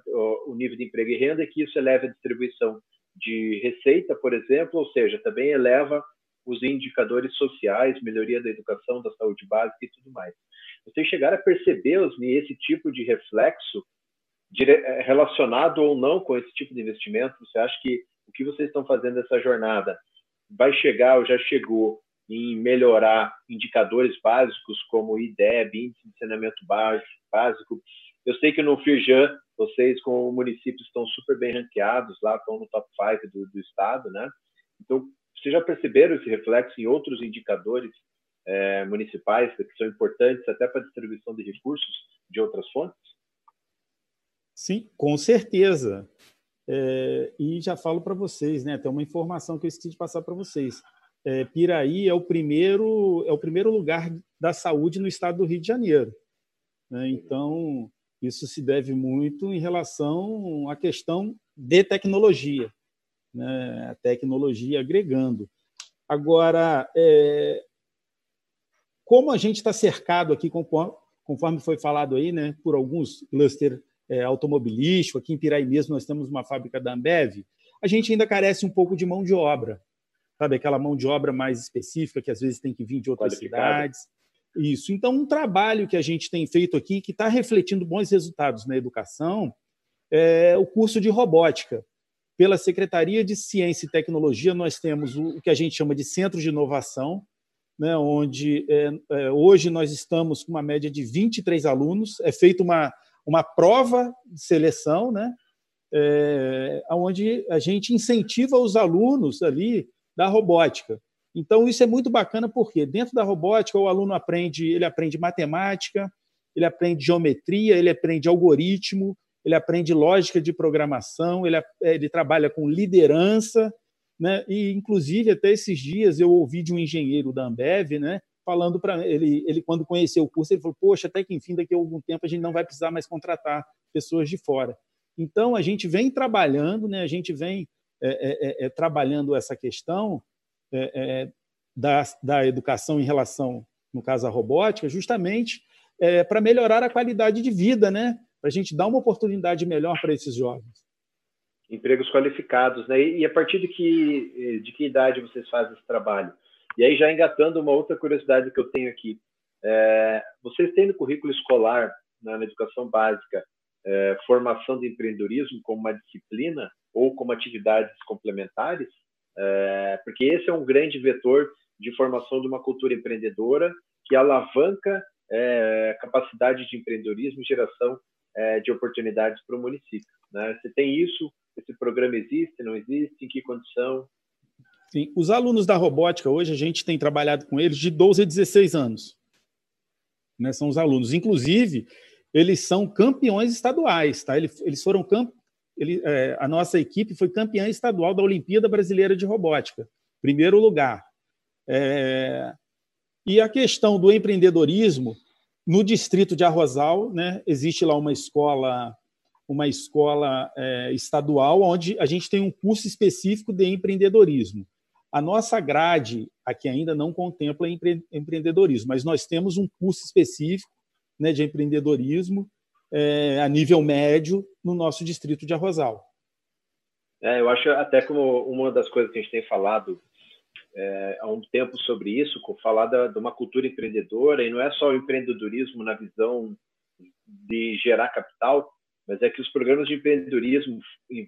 E: o, nível de emprego e renda, que isso eleve a distribuição de receita, por exemplo, ou seja, também eleva os indicadores sociais, melhoria da educação, da saúde básica e tudo mais. Vocês chegaram a perceber, Osni, esse tipo de reflexo é, relacionado ou não com esse tipo de investimento? Você acha que o que vocês estão fazendo nessa jornada vai chegar ou já chegou em melhorar indicadores básicos como IDEB, Índice de Saneamento Básico? Eu sei que no Firjan, vocês com o município estão super bem ranqueados lá, estão no top 5 do, do estado, né? Então, vocês já perceberam esse reflexo em outros indicadores é, municipais que são importantes até para a distribuição de recursos de outras fontes?
A: Sim, com certeza. É, e já falo para vocês, né? Tem uma informação que eu esqueci de passar para vocês. É, Piraí é o primeiro é o primeiro lugar da saúde no estado do Rio de Janeiro. Né? Então isso se deve muito em relação à questão de tecnologia, né? A tecnologia agregando. Agora, é, como a gente está cercado aqui, conforme, foi falado aí, né, por alguns cluster é, automobilístico, aqui em Piraí mesmo nós temos uma fábrica da Ambev, a gente ainda carece um pouco de mão de obra, sabe? Aquela mão de obra mais específica que às vezes tem que vir de outras cidades. Isso. Então, um trabalho que a gente tem feito aqui, que está refletindo bons resultados na educação, é o curso de robótica. Pela Secretaria de Ciência e Tecnologia, nós temos o que a gente chama de Centro de Inovação, né, onde é, é, hoje nós estamos com uma média de 23 alunos, é feita uma, uma prova de seleção, né, é, onde a gente incentiva os alunos ali da robótica. Então, isso é muito bacana porque dentro da robótica o aluno aprende, ele aprende matemática, ele aprende geometria, ele aprende algoritmo, ele aprende lógica de programação, ele, ele trabalha com liderança, né? E inclusive até esses dias eu ouvi de um engenheiro da Ambev, né, falando para ele, ele quando conheceu o curso, ele falou: "Poxa, até que enfim daqui a algum tempo a gente não vai precisar mais contratar pessoas de fora". Então a gente vem trabalhando, né, a gente vem é, é, é, é trabalhando essa questão é, é, da, da educação em relação, no caso, à robótica, justamente para melhorar a qualidade de vida, né? Para a gente dar uma oportunidade melhor para esses jovens
E: empregos qualificados, né? E, a partir de que de que idade vocês fazem esse trabalho? E aí já engatando uma outra curiosidade que eu tenho aqui, é, vocês têm no currículo escolar na, na educação básica é, formação de empreendedorismo como uma disciplina ou como atividades complementares? É, porque esse é um grande vetor de formação de uma cultura empreendedora que alavanca é, capacidade de empreendedorismo e geração é, de oportunidades para o município. Né? Você tem isso esse programa existe, não existe? Em que condição?
A: Sim, os alunos da robótica, hoje a gente tem trabalhado com eles de 12 a 16 anos. Né, são os alunos. Inclusive, eles são campeões estaduais. Tá? Eles, foram camp... Ele, é, a nossa equipe foi campeã estadual da Olimpíada Brasileira de Robótica, primeiro lugar. É... E a questão do empreendedorismo, no distrito de Arrozal, né, existe lá uma escola uma escola é, estadual onde a gente tem um curso específico de empreendedorismo. A nossa grade aqui ainda não contempla empre empreendedorismo, mas nós temos um curso específico né, de empreendedorismo é, a nível médio, no nosso distrito de Arrozal.
E: É, eu acho até como uma das coisas que a gente tem falado é, há um tempo sobre isso, falar da, de uma cultura empreendedora, e não é só o empreendedorismo na visão de gerar capital, mas é que os programas de empreendedorismo,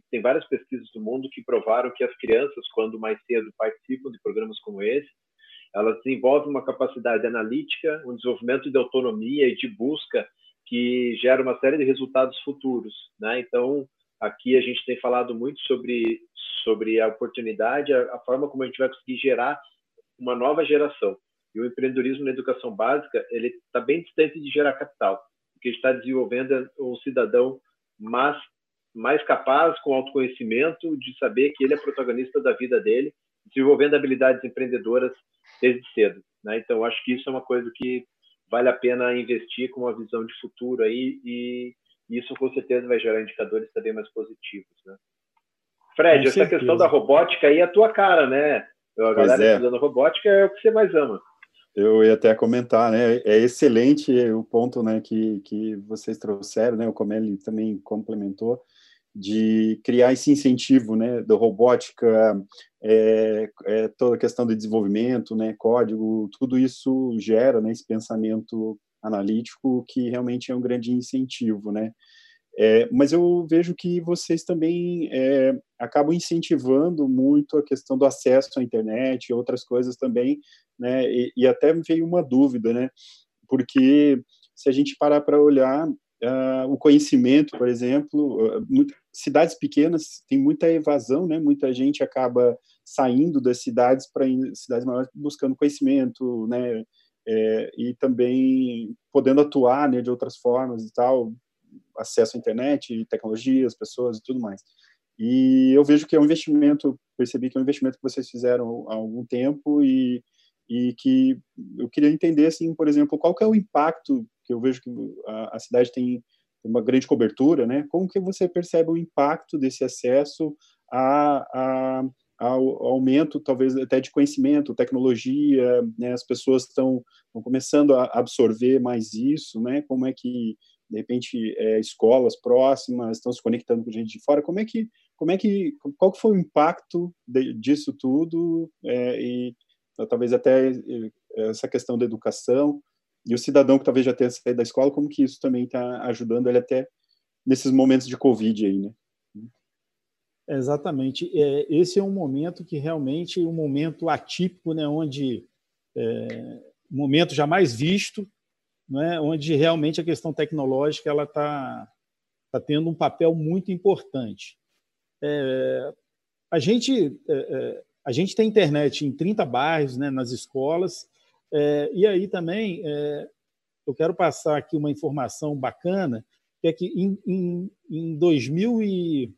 E: tem várias pesquisas do mundo que provaram que as crianças, quando mais cedo participam de programas como esse, elas desenvolvem uma capacidade analítica, um desenvolvimento de autonomia e de busca que gera uma série de resultados futuros. Né? Então, aqui a gente tem falado muito sobre, sobre a oportunidade, a, a forma como a gente vai conseguir gerar uma nova geração. E o empreendedorismo na educação básica, ele está bem distante de gerar capital, porque está desenvolvendo é um cidadão mais, mais capaz, com autoconhecimento, de saber que ele é protagonista da vida dele, desenvolvendo habilidades empreendedoras desde cedo. Né? Então, acho que isso é uma coisa que vale a pena investir com uma visão de futuro aí e isso com certeza vai gerar indicadores também mais positivos, né? Fred, com essa certeza. questão da robótica aí é a tua cara, né? A galera é. estudando robótica é o que você mais ama.
F: Eu ia até comentar, né? É excelente o ponto, né, que, que vocês trouxeram, né? O Comelli também complementou de criar esse incentivo, né, da robótica, é, é, toda a questão de desenvolvimento, né, código, tudo isso gera, né, esse pensamento analítico que realmente é um grande incentivo, né. É, mas eu vejo que vocês também é, acabam incentivando muito a questão do acesso à internet e outras coisas também, né, e, e até veio uma dúvida, né, porque se a gente parar para olhar uh, o conhecimento, por exemplo, uh, muito, cidades pequenas tem muita evasão, né? Muita gente acaba saindo das cidades para cidades maiores buscando conhecimento, né? É, e também podendo atuar né, de outras formas e tal, acesso à internet, tecnologias, pessoas e tudo mais. E eu vejo que é um investimento, percebi que é um investimento que vocês fizeram há algum tempo e, e que eu queria entender, assim, por exemplo, qual que é o impacto que eu vejo que a, a cidade tem uma grande cobertura, né? Como que você percebe o impacto desse acesso a, a, ao aumento, talvez até de conhecimento, tecnologia, né? As pessoas estão, começando a absorver mais isso, né? Como é que de repente é, escolas próximas estão se conectando com gente de fora? Como é que, como é que, qual que foi o impacto de, disso tudo é, e talvez até essa questão da educação? E o cidadão que talvez já tenha saído da escola, como que isso também está ajudando ele até nesses momentos de Covid aí, né?
A: Exatamente. É, esse é um momento que realmente um momento atípico, né, onde é, momento jamais visto, né, onde realmente a questão tecnológica ela está tá tendo um papel muito importante. É, a gente é, é, a gente tem internet em 30 bairros, né, nas escolas, é, e aí também é, eu quero passar aqui uma informação bacana, que é que em, em, em 2000 e,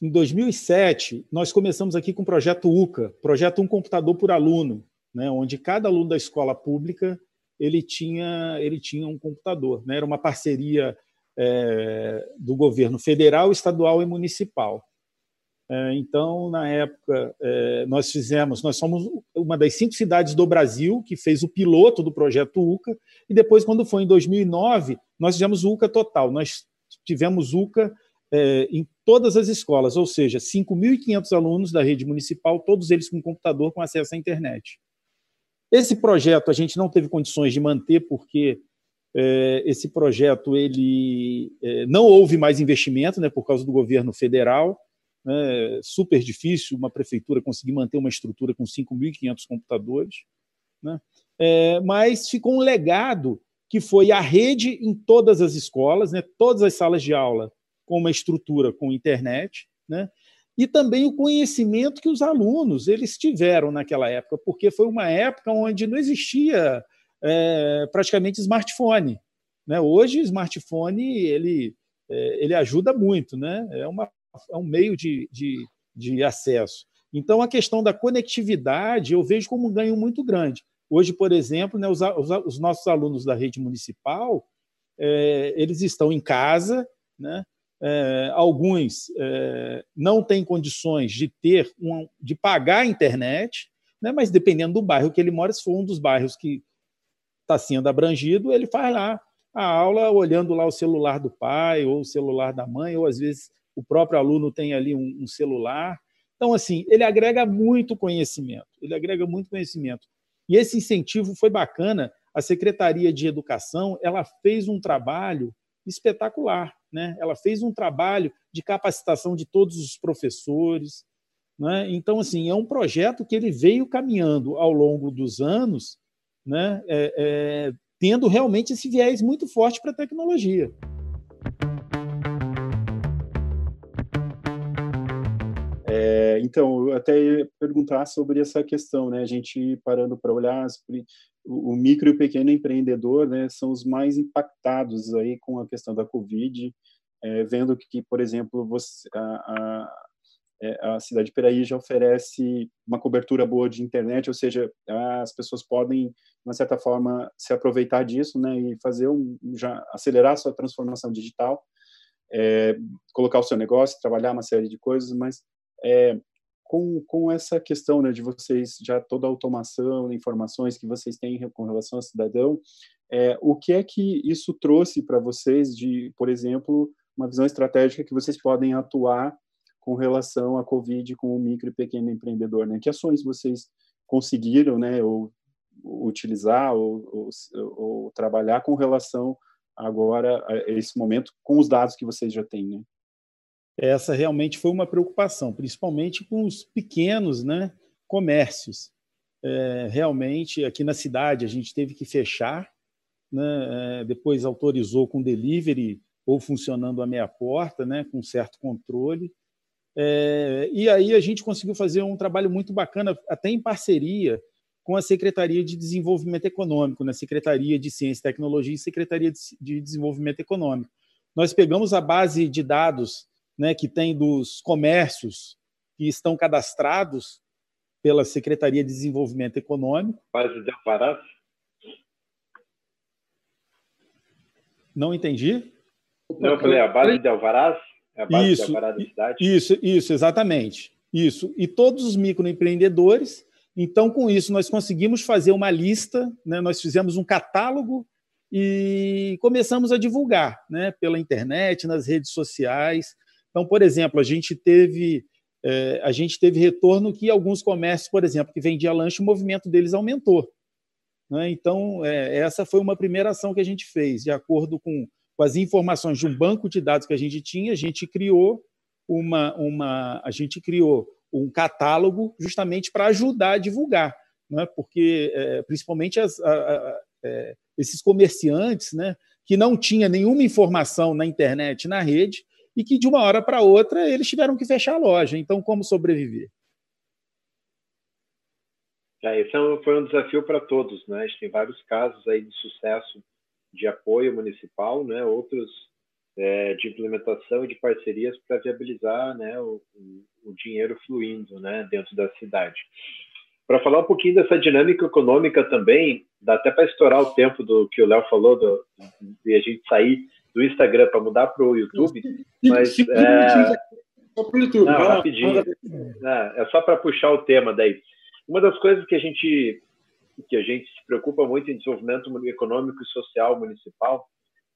A: em 2007, nós começamos aqui com o projeto UCA, projeto Um Computador por Aluno, né, onde cada aluno da escola pública ele tinha, ele tinha um computador. Né, era uma parceria é, do governo federal, estadual e municipal. É, então, na época, é, nós fizemos, nós somos uma das cinco cidades do Brasil que fez o piloto do projeto UCA, e depois, quando foi em 2009, nós fizemos o UCA total. Nós tivemos UCA é, em todas as escolas, ou seja, 5.500 alunos da rede municipal, todos eles com computador com acesso à internet. Esse projeto a gente não teve condições de manter porque é, esse projeto ele é, não houve mais investimento, né, por causa do governo federal né, super difícil uma prefeitura conseguir manter uma estrutura com 5.500 computadores, né? É, mas ficou um legado que foi a rede em todas as escolas, né, todas as salas de aula com uma estrutura com internet, né, e também o conhecimento que os alunos eles tiveram naquela época, porque foi uma época onde não existia é, praticamente smartphone. Né? Hoje, smartphone ele, é, ele ajuda muito, né? é uma é um meio de, de, de acesso. Então, a questão da conectividade eu vejo como um ganho muito grande. Hoje, por exemplo, né, os, os, os, nossos alunos da rede municipal, é, eles estão em casa, né, é, alguns é, não têm condições de ter um, de pagar a internet, né, mas dependendo do bairro que ele mora, se for um dos bairros que está sendo abrangido, ele faz lá a aula olhando lá o celular do pai ou o celular da mãe, ou às vezes o próprio aluno tem ali um, um celular. Então, assim, ele agrega muito conhecimento, ele agrega muito conhecimento. E esse incentivo foi bacana. A Secretaria de Educação ela fez um trabalho espetacular. Né? Ela fez um trabalho de capacitação de todos os professores. Né? Então, assim, é um projeto que ele veio caminhando ao longo dos anos, né? É, é, tendo realmente esse viés muito forte para a tecnologia.
F: É, então, eu até ia perguntar sobre essa questão, né? A gente parando para olhar, o micro e o pequeno empreendedor, né, são os mais impactados aí com a questão da Covid, é, vendo que, por exemplo, você, a, a, é, a, cidade de Peraí já oferece uma cobertura boa de internet, ou seja, as pessoas podem, de uma certa forma, se aproveitar disso, né, e fazer um, já acelerar a sua transformação digital, é, colocar o seu negócio, trabalhar uma série de coisas, mas é, com, com essa questão né, de vocês, já toda a automação, informações que vocês têm com relação ao cidadão, é, o que é que isso trouxe para vocês de, por exemplo, uma visão estratégica que vocês podem atuar com relação à Covid com o micro e pequeno empreendedor? Né? Que ações vocês conseguiram né, ou, utilizar ou, ou, ou trabalhar com relação agora a esse momento com os dados que vocês já têm, né?
A: Essa realmente foi uma preocupação, principalmente com os pequenos né, comércios. É, realmente, aqui na cidade, a gente teve que fechar, né, é, depois autorizou com delivery ou funcionando a meia porta, né, com certo controle. É, e aí a gente conseguiu fazer um trabalho muito bacana, até em parceria com a Secretaria de Desenvolvimento Econômico, na né, Secretaria de Ciência e Tecnologia e Secretaria de Desenvolvimento Econômico. Nós pegamos a base de dados né, que tem dos comércios que estão cadastrados pela Secretaria de Desenvolvimento Econômico.
E: Base de Alvarás?
A: Não entendi?
E: Não, eu falei a base de Alvarás? É a base
A: isso,
E: de Alvarás da cidade?
A: Isso, isso, exatamente. Isso. E todos os microempreendedores. Então, com isso, nós conseguimos fazer uma lista, né? nós fizemos um catálogo e começamos a divulgar né? pela internet, nas redes sociais. Então, por exemplo, a gente teve é, a gente teve retorno que alguns comércios, por exemplo, que vendia lanche, o movimento deles aumentou. Né? Então, é, essa foi uma primeira ação que a gente fez, de acordo com, com, as informações de um banco de dados que a gente tinha, a gente criou uma, uma a gente criou um catálogo justamente para ajudar a divulgar, né? porque é, principalmente as, a, a, é, esses comerciantes, né, que não tinha nenhuma informação na internet, na rede, e que de uma hora para outra eles tiveram que fechar a loja. Então, como sobreviver?
E: É, esse é foi um desafio para todos, né? A gente tem vários casos aí de sucesso de apoio municipal, né? Outros é, de implementação e de parcerias para viabilizar, né? O, o, dinheiro fluindo, né? Dentro da cidade. Para falar um pouquinho dessa dinâmica econômica também, dá até para estourar o tempo do que o Léo falou do, de a gente sair do Instagram para mudar para o YouTube, mas é... Não, rapidinho. É, é só para puxar o tema daí. Uma das coisas que a gente que a gente se preocupa muito em desenvolvimento econômico e social municipal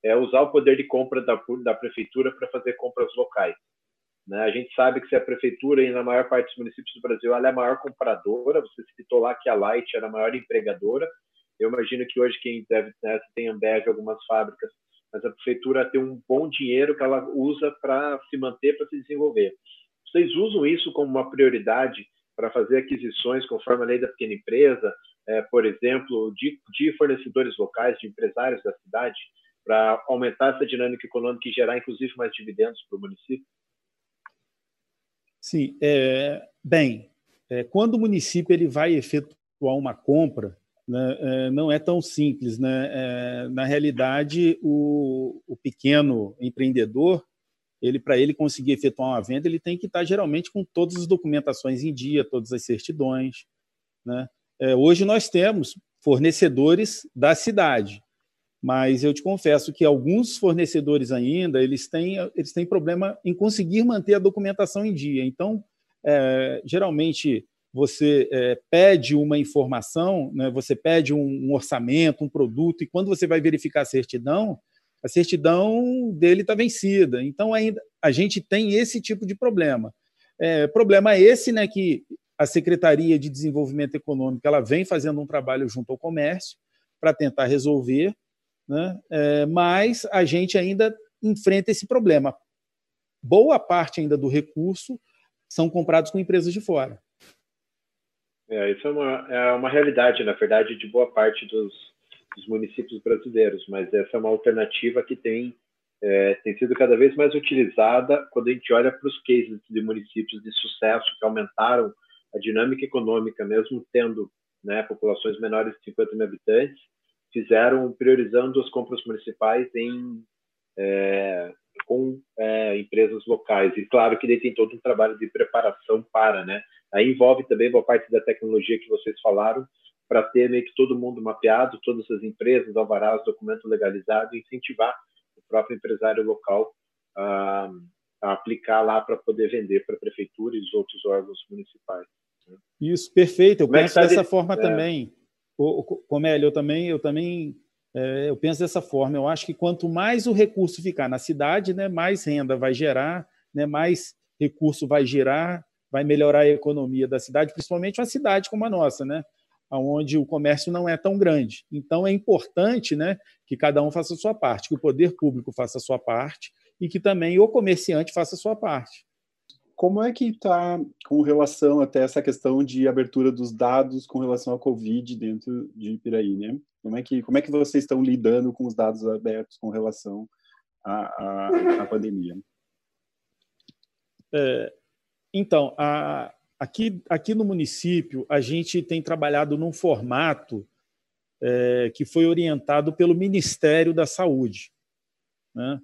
E: é usar o poder de compra da, da prefeitura para fazer compras locais. Né? A gente sabe que se a prefeitura, e na maior parte dos municípios do Brasil, ela é a maior compradora, você citou lá que a Light era a maior empregadora, eu imagino que hoje quem deve, né, tem Ambev, algumas fábricas, mas a prefeitura tem um bom dinheiro que ela usa para se manter, para se desenvolver. Vocês usam isso como uma prioridade para fazer aquisições conforme a lei da pequena empresa, é, por exemplo, de, de, fornecedores locais, de empresários da cidade, para aumentar essa dinâmica econômica e gerar, inclusive, mais dividendos para o município?
A: Sim, é, bem, é, quando o município ele vai efetuar uma compra, né, é, não é tão simples. Né? É, na realidade, o, o, pequeno empreendedor, ele para ele conseguir efetuar uma venda, ele tem que estar geralmente com todas as documentações em dia, todas as certidões. Né? É, hoje nós temos fornecedores da cidade, mas eu te confesso que alguns fornecedores ainda eles têm, eles têm problema em conseguir manter a documentação em dia. Então, é, geralmente você é, pede uma informação, né, você pede um, um, orçamento, um produto, e quando você vai verificar a certidão, a certidão dele está vencida. Então, ainda a gente tem esse tipo de problema. É, problema esse né, que a Secretaria de Desenvolvimento Econômico ela vem fazendo um trabalho junto ao comércio para tentar resolver, né, é, mas a gente ainda enfrenta esse problema. Boa parte ainda do recurso são comprados com empresas de fora.
E: É, isso é uma, é uma realidade, na verdade, de boa parte dos, dos municípios brasileiros, mas essa é uma alternativa que tem, é, tem sido cada vez mais utilizada quando a gente olha para os cases de municípios de sucesso que aumentaram a dinâmica econômica, mesmo tendo né, populações menores de 50 mil habitantes, fizeram priorizando as compras municipais em é, com é, empresas locais. E claro que ele tem todo um trabalho de preparação para, né? Aí envolve também boa parte da tecnologia que vocês falaram, para ter meio que todo mundo mapeado, todas as empresas, alvarás, documento legalizado, e incentivar o próprio empresário local a, a aplicar lá para poder vender para a prefeitura e os outros órgãos municipais.
A: Né? Isso, perfeito. Eu Como é penso é dessa de... forma é... também. Comélio, eu também, eu também é, eu penso dessa forma. Eu acho que quanto mais o recurso ficar na cidade, né, mais renda vai gerar, né, mais recurso vai gerar, vai melhorar a economia da cidade, principalmente uma cidade como a nossa, né, onde o comércio não é tão grande. Então, é importante né, que cada um faça a sua parte, que o poder público faça a sua parte e que também o comerciante faça a sua parte.
F: Como é que está com relação até essa questão de abertura dos dados com relação à Covid dentro de Ipiraí, né? Como é que, como é que vocês estão lidando com os dados abertos com relação à, à, à pandemia?
A: É, então, a, aqui, aqui no município, a gente tem trabalhado num formato é, que foi orientado pelo Ministério da Saúde, né?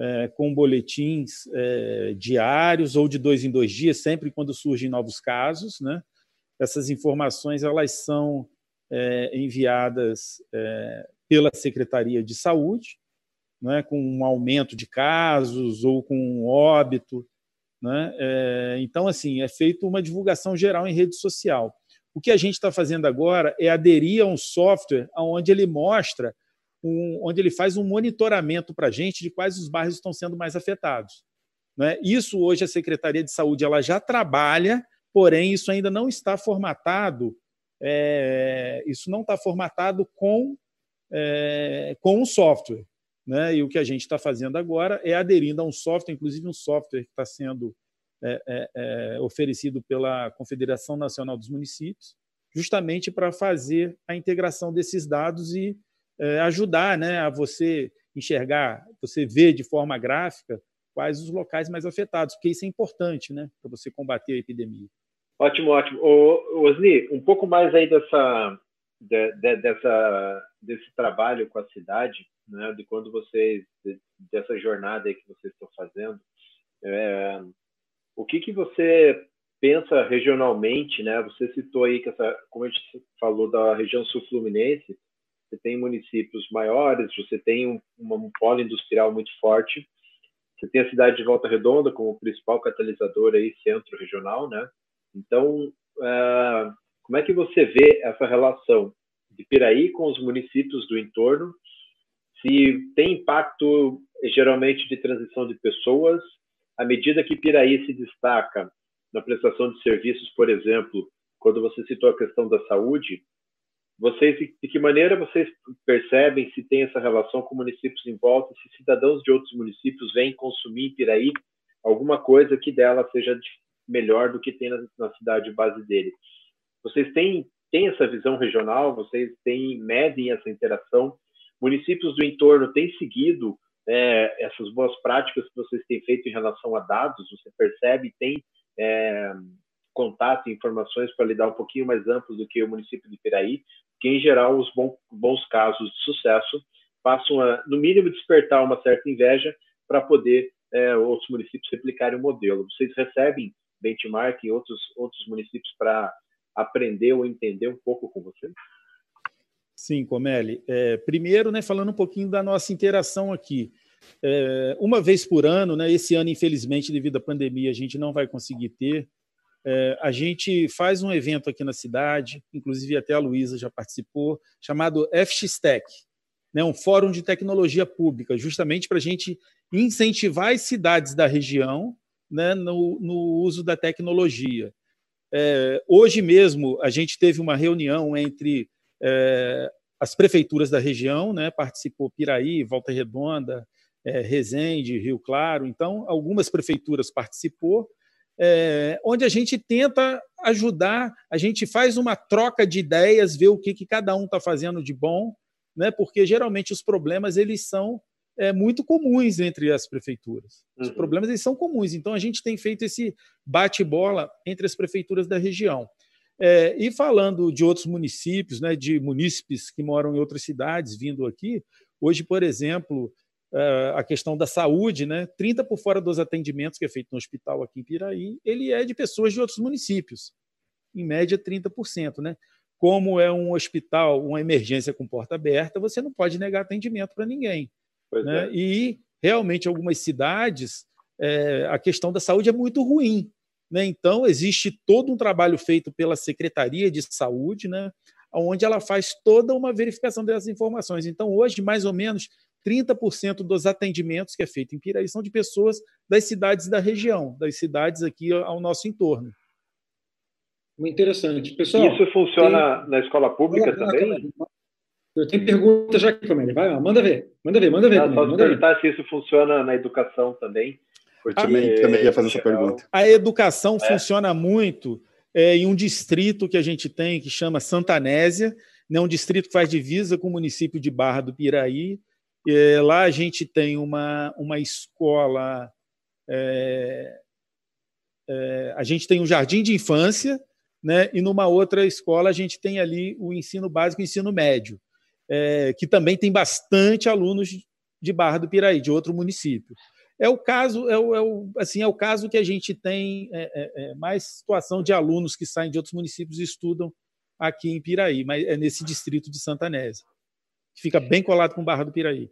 A: É, com boletins é, diários ou de dois em dois dias, sempre quando surgem novos casos. Né? Essas informações elas são é, enviadas é, pela Secretaria de Saúde, né, com um aumento de casos ou com um óbito. Né? É, então, assim, é feita uma divulgação geral em rede social. O que a gente está fazendo agora é aderir a um software onde ele mostra, um, onde ele faz um monitoramento para a gente de quais os bairros estão sendo mais afetados. Né? Isso hoje a Secretaria de Saúde ela já trabalha, porém isso ainda não está formatado é, isso não está formatado com, é, com um software. Né? E o que a gente está fazendo agora é aderindo a um software, inclusive um software que está sendo é, é, é, oferecido pela Confederação Nacional dos Municípios, justamente para fazer a integração desses dados e ajudar né, a você enxergar, você ver de forma gráfica quais os locais mais afetados, porque isso é importante né, para você combater a epidemia.
E: Ótimo, ótimo. O, Osni, um pouco mais aí dessa, de, de, dessa, desse trabalho com a cidade, né, de quando vocês, de, dessa jornada aí que vocês estão fazendo. É, o que que você pensa regionalmente, né? Você citou aí que essa, como a gente falou da região sul-fluminense, você tem municípios maiores, você tem um, um polo industrial muito forte, você tem a cidade de Volta Redonda como principal catalisador aí centro regional, né? Então, uh, como é que você vê essa relação de Piraí com os municípios do entorno? Se tem impacto, geralmente, de transição de pessoas, à medida que Piraí se destaca na prestação de serviços, por exemplo, quando você citou a questão da saúde, vocês de que maneira vocês percebem se tem essa relação com municípios em volta, se cidadãos de outros municípios vêm consumir Piraí alguma coisa que dela seja melhor do que tem na, na cidade base dele. Vocês têm, têm essa visão regional? Vocês têm medem essa interação? Municípios do entorno têm seguido é, essas boas práticas que vocês têm feito em relação a dados? Você percebe, tem é, contato e informações para lidar um pouquinho mais amplos do que o município de Piraí, que em geral os bons, bons casos de sucesso passam a, no mínimo, despertar uma certa inveja para poder é, outros municípios replicarem o modelo. Vocês recebem benchmark em outros, outros municípios para aprender ou entender um pouco com você?
A: Sim, Comelli. É, primeiro, né, falando um pouquinho da nossa interação aqui. É, uma vez por ano, né, esse ano, infelizmente, devido à pandemia, a gente não vai conseguir ter, é, a gente faz um evento aqui na cidade, inclusive até a Luísa já participou, chamado FXTech, né, um fórum de tecnologia pública, justamente para a gente incentivar as cidades da região né, no, no, uso da tecnologia. É, hoje mesmo, a gente teve uma reunião entre é, as prefeituras da região, né, participou Piraí, Volta Redonda, é, Resende, Rio Claro, então algumas prefeituras participou, é, onde a gente tenta ajudar, a gente faz uma troca de ideias, ver o que, que cada um está fazendo de bom, né, porque geralmente os problemas eles são é, muito comuns entre as prefeituras. Os uhum. problemas eles são comuns, então a gente tem feito esse bate-bola entre as prefeituras da região. É, e falando de outros municípios, né, de munícipes que moram em outras cidades vindo aqui, hoje, por exemplo, a questão da saúde, né, 30 por fora dos atendimentos que é feito no hospital aqui em Piraí, ele é de pessoas de outros municípios, em média 30%. Né? Como é um hospital, uma emergência com porta aberta, você não pode negar atendimento para ninguém. Né? É. E realmente, algumas cidades, é, a questão da saúde é muito ruim. Né? Então, existe todo um trabalho feito pela Secretaria de Saúde, né? onde ela faz toda uma verificação dessas informações. Então, hoje, mais ou menos 30% dos atendimentos que é feito em Piraí são de pessoas das cidades da região, das cidades aqui ao nosso entorno.
D: Muito interessante. Pessoal,
E: Isso funciona tem... na escola pública também?
D: Eu tenho pergunta já aqui, Comélia. Vai, manda ver. Manda ver, manda ver. Não,
E: só perguntar se isso funciona na educação também.
F: Eu também, também ia fazer essa pergunta.
A: A educação é. funciona muito é, em um distrito que a gente tem que chama Santanésia, né, um distrito que faz divisa com o município de Barra do Piraí. Lá a gente tem uma, uma escola, é, é, a gente tem um jardim de infância, né, e numa outra escola a gente tem ali o ensino básico e o ensino médio, é, que também tem bastante alunos de Barra do Piraí, de outro município. É o caso, é o, é o, assim, é o caso que a gente tem é, é, é, mais situação de alunos que saem de outros municípios e estudam aqui em Piraí, mas é nesse distrito de Santa Nésia, que fica bem colado com Barra do Piraí.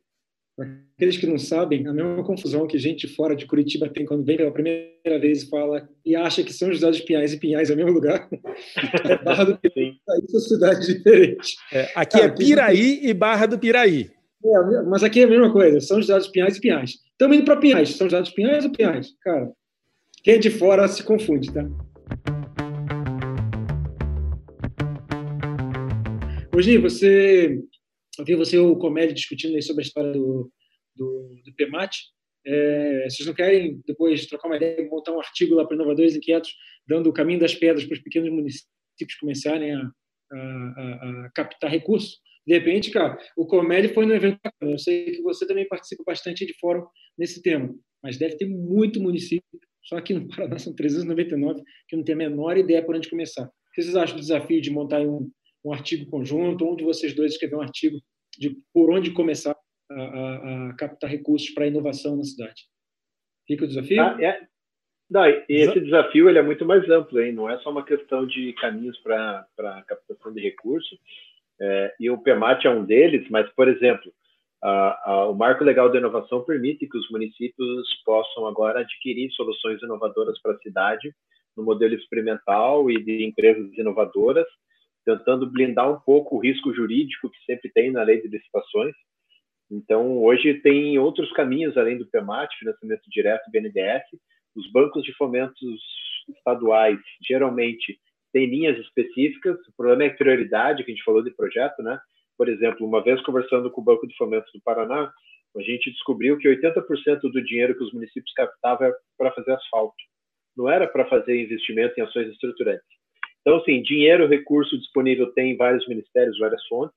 D: Aqueles que não sabem, a mesma confusão que gente fora de Curitiba tem quando vem pela primeira vez e fala e acha que São José dos Pinhais e Pinhais é o mesmo lugar. É Barra do Piraí, são cidades diferentes.
A: É, aqui é Piraí e Barra do Piraí.
D: É, mas aqui é a mesma coisa, São José dos Pinhais e Pinhais. Estamos indo para Pinhais, São José dos Pinhais ou Pinhais? Cara, quem é de fora se confunde, tá? Hoje você, eu vi você o Comédia discutindo aí sobre a história do, do, do PEMAT. É, vocês não querem depois trocar uma ideia, montar um artigo lá para Inovadores Inquietos, dando o caminho das pedras para os pequenos municípios começarem a, a, a, a captar recursos? De repente, cara, o Comédia foi no evento. Eu sei que você também participa bastante de fórum nesse tema, mas deve ter muito município. Só aqui no Paraná são 399 que não tem a menor ideia por onde começar. O que vocês acham do desafio de montar um, um artigo conjunto, onde vocês dois escrever um artigo de por onde começar a, a, a captar recursos para a inovação na cidade? Fica o desafio?
E: Ah, é. Não, e esse desafio ele é muito mais amplo, hein? não é só uma questão de caminhos para a captação de recursos, é, e o PEMAT é um deles, mas, por exemplo, a, a, o Marco Legal da Inovação permite que os municípios possam agora adquirir soluções inovadoras para a cidade, no modelo experimental e de empresas inovadoras, tentando blindar um pouco o risco jurídico que sempre tem na lei de licitações. Então, hoje tem outros caminhos além do PEMAT, financiamento direto, BNDES. Os bancos de fomentos estaduais, geralmente, tem linhas específicas, o problema é a prioridade, que a gente falou de projeto, né? Por exemplo, uma vez conversando com o Banco de Fomento do Paraná, a gente descobriu que 80% do dinheiro que os municípios captavam era para fazer asfalto, não era para fazer investimento em ações estruturantes. Então, assim, dinheiro, recurso disponível tem em vários ministérios, várias fontes.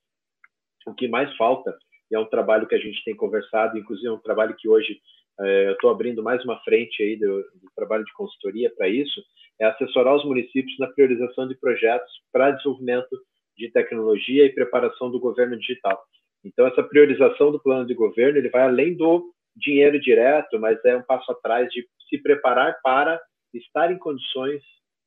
E: O que mais falta, e é um trabalho que a gente tem conversado, inclusive é um trabalho que hoje é, eu estou abrindo mais uma frente aí do, do trabalho de consultoria para isso, é assessorar os municípios na priorização de projetos para desenvolvimento de tecnologia e preparação do governo digital. Então, essa priorização do plano de governo ele vai além do dinheiro direto, mas é um passo atrás de se preparar para estar em condições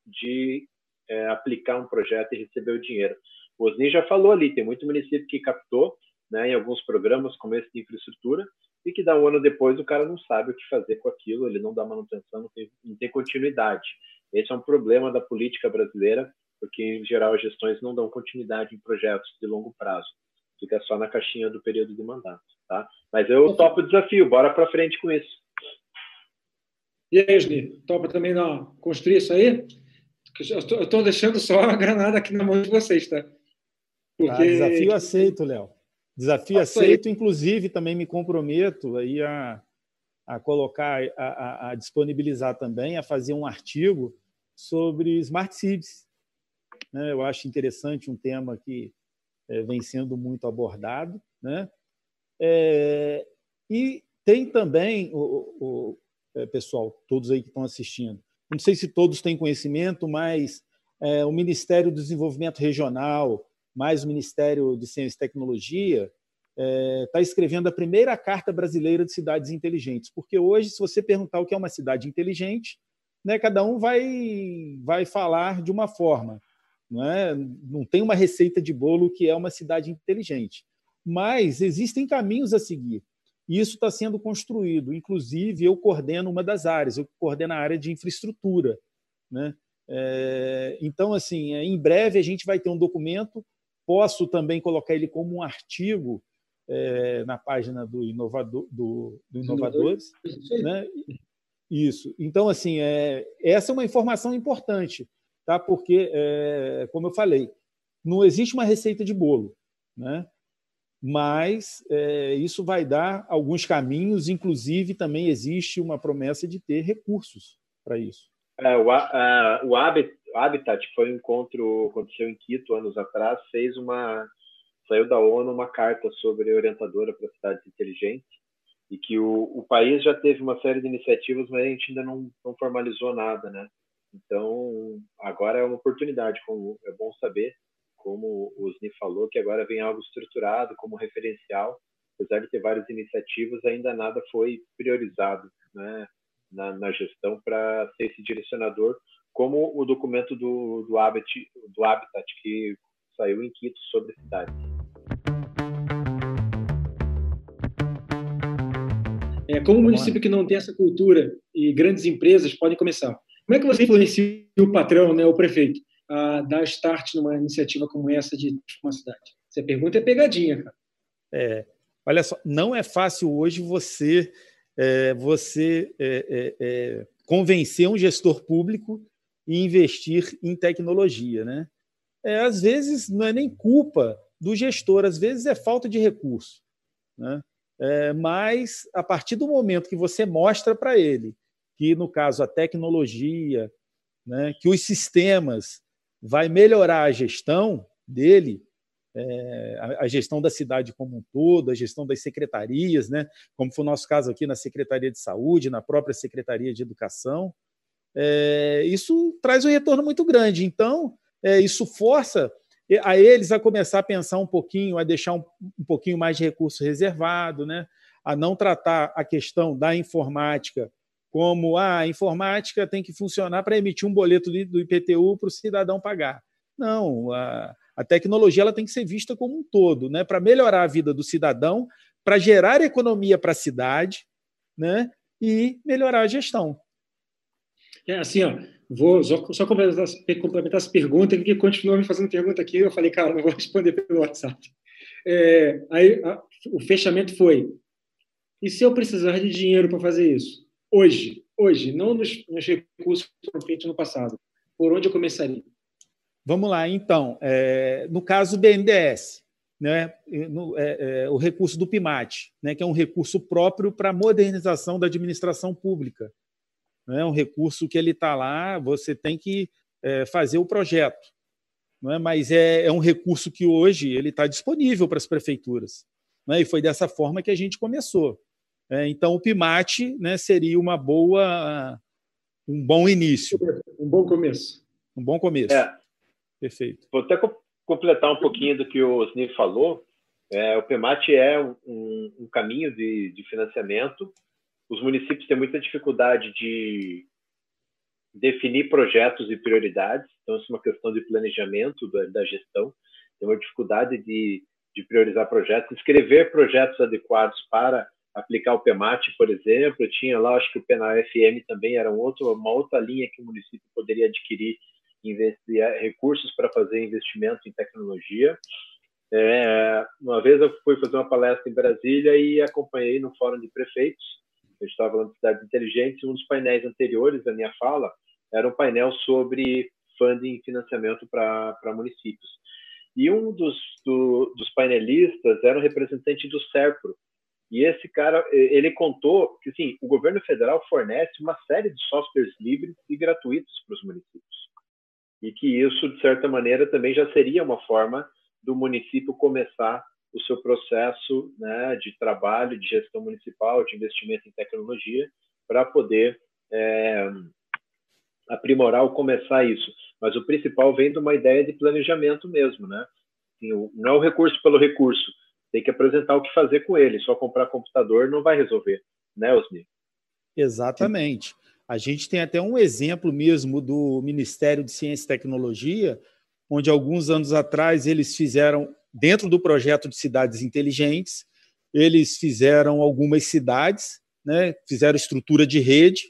E: de é, aplicar um projeto e receber o dinheiro. O Osni já falou ali, tem muito município que captou né, em alguns programas como esse de infraestrutura e que dá um ano depois o cara não sabe o que fazer com aquilo, ele não dá manutenção, não tem, não tem continuidade. Esse é um problema da política brasileira, porque, em geral, as gestões não dão continuidade em projetos de longo prazo. Fica só na caixinha do período de mandato. Tá? Mas eu topo o desafio, bora para frente com isso.
D: E aí, Esni, topa também não, construir isso aí? Eu estou deixando só a granada aqui na mão de vocês, tá?
A: Porque... Tá, desafio aceito, Léo. Desafio aceito, inclusive também me comprometo aí a, a colocar, a, a, a, disponibilizar também, a fazer um artigo sobre Smart Cities. Né? Eu acho interessante um tema que é, vem sendo muito abordado. Né? É, e tem também, o, o é, pessoal, todos aí que estão assistindo, não sei se todos têm conhecimento, mas é, o Ministério do Desenvolvimento Regional, mais o Ministério de Ciência e Tecnologia, está é, tá escrevendo a primeira carta brasileira de cidades inteligentes, porque hoje, se você perguntar o que é uma cidade inteligente, né, cada um vai, vai falar de uma forma. Não, é? não tem uma receita de bolo que é uma cidade inteligente. Mas existem caminhos a seguir. E isso está sendo construído. Inclusive, eu coordeno uma das áreas, eu coordeno a área de infraestrutura. Né? É, então, assim, é, em breve a gente vai ter um documento, posso também colocar ele como um artigo é, na página do, inovador, do, do Inovadores. Né? Isso. Então, assim, é, essa é uma informação importante, tá? porque, é, como eu falei, não existe uma receita de bolo. Né? Mas é, isso vai dar alguns caminhos, inclusive também existe uma promessa de ter recursos para isso.
E: É, o, a, o, Habitat foi um encontro, aconteceu em Quito anos atrás, fez uma, saiu da ONU uma carta sobre orientadora para cidades inteligentes, e que o, o país já teve uma série de iniciativas, mas a gente ainda não, não formalizou nada, né? Então, agora é uma oportunidade, como é bom saber, como o Osni falou, que agora vem algo estruturado como referencial, apesar de ter várias iniciativas, ainda nada foi priorizado né, na, na gestão para ser esse direcionador, como o documento do, do, Habitat, do Habitat que saiu em Quito sobre cidades.
D: É, como um município que não tem essa cultura e grandes empresas podem começar, como é que você influencia o patrão, né, o prefeito? A dar start numa iniciativa como essa de uma cidade? Essa pergunta é pegadinha, cara.
A: É, olha só, não é fácil hoje você é, você é, é, é, convencer um gestor público e investir em tecnologia, né? É, às vezes não é nem culpa do gestor, às vezes é falta de recurso, né? É, mas a partir do momento que você mostra para ele que no caso a tecnologia, né, que os sistemas vai melhorar a gestão dele, é, a, gestão da cidade como um todo, a gestão das secretarias, né, como foi o nosso caso aqui na Secretaria de Saúde, na própria Secretaria de Educação. É, isso traz um retorno muito grande. Então, é, isso força a eles a começar a pensar um pouquinho, a deixar um, um pouquinho mais de recurso reservado, né, a não tratar a questão da informática como ah, a informática tem que funcionar para emitir um boleto do IPTU para o cidadão pagar. Não, a, a tecnologia ela tem que ser vista como um todo, né, para melhorar a vida do cidadão, para gerar economia para a cidade né, e melhorar a gestão.
D: É assim, ó, vou só, só complementar, complementar essa pergunta, que continua me fazendo pergunta aqui, eu falei, cara, não vou responder pelo WhatsApp. É, aí a, o fechamento foi: e se eu precisar de dinheiro para fazer isso? Hoje, hoje, não nos, nos recursos feitos no passado? Por onde eu começaria?
A: Vamos lá, então. É, no caso do BNDES, né, no, é, é, o recurso do PIMAT, né, que é um recurso próprio para a modernização da administração pública. É né, um recurso que ele está lá, você tem que é, fazer o projeto. Não é? Mas é, é um recurso que hoje ele está disponível para as prefeituras. Né, e foi dessa forma que a gente começou. É, então, o PIMAT né, seria uma boa, um bom início.
D: Um bom começo.
A: Um bom começo. É. Perfeito.
E: Vou até completar um pouquinho do que o Osni falou. É, o PIMAT é um, um caminho de, de, financiamento. Os municípios têm muita dificuldade de definir projetos e prioridades. Então, isso é uma questão de planejamento da, da gestão. Tem uma dificuldade de, de priorizar projetos, escrever projetos adequados para aplicar o PEMAT, por exemplo, tinha lá, acho que o PENA-FM também era um outro, uma outra linha que o município poderia adquirir, eh, recursos para fazer investimento em tecnologia. É, uma vez eu fui fazer uma palestra em Brasília e acompanhei no Fórum de Prefeitos, gente estava falando de cidades inteligentes, um dos painéis anteriores da minha fala era um painel sobre funding e financiamento para municípios. E um dos, do, dos painelistas era um representante do SERPRO, e esse cara, ele contou que sim, o governo federal fornece uma série de softwares livres e gratuitos para os municípios. E que isso, de certa maneira, também já seria uma forma do município começar o seu processo né, de trabalho, de gestão municipal, de investimento em tecnologia, para poder é, aprimorar ou começar isso. Mas o principal vem de uma ideia de planejamento mesmo, né? Assim, não é o recurso pelo recurso, tem que apresentar o que fazer com ele. Só comprar computador não vai resolver, né, Osni?
A: Exatamente. A gente tem até um exemplo mesmo do Ministério de Ciência e Tecnologia, onde alguns anos atrás eles fizeram, dentro do projeto de cidades inteligentes, eles fizeram algumas cidades, né, fizeram estrutura de rede,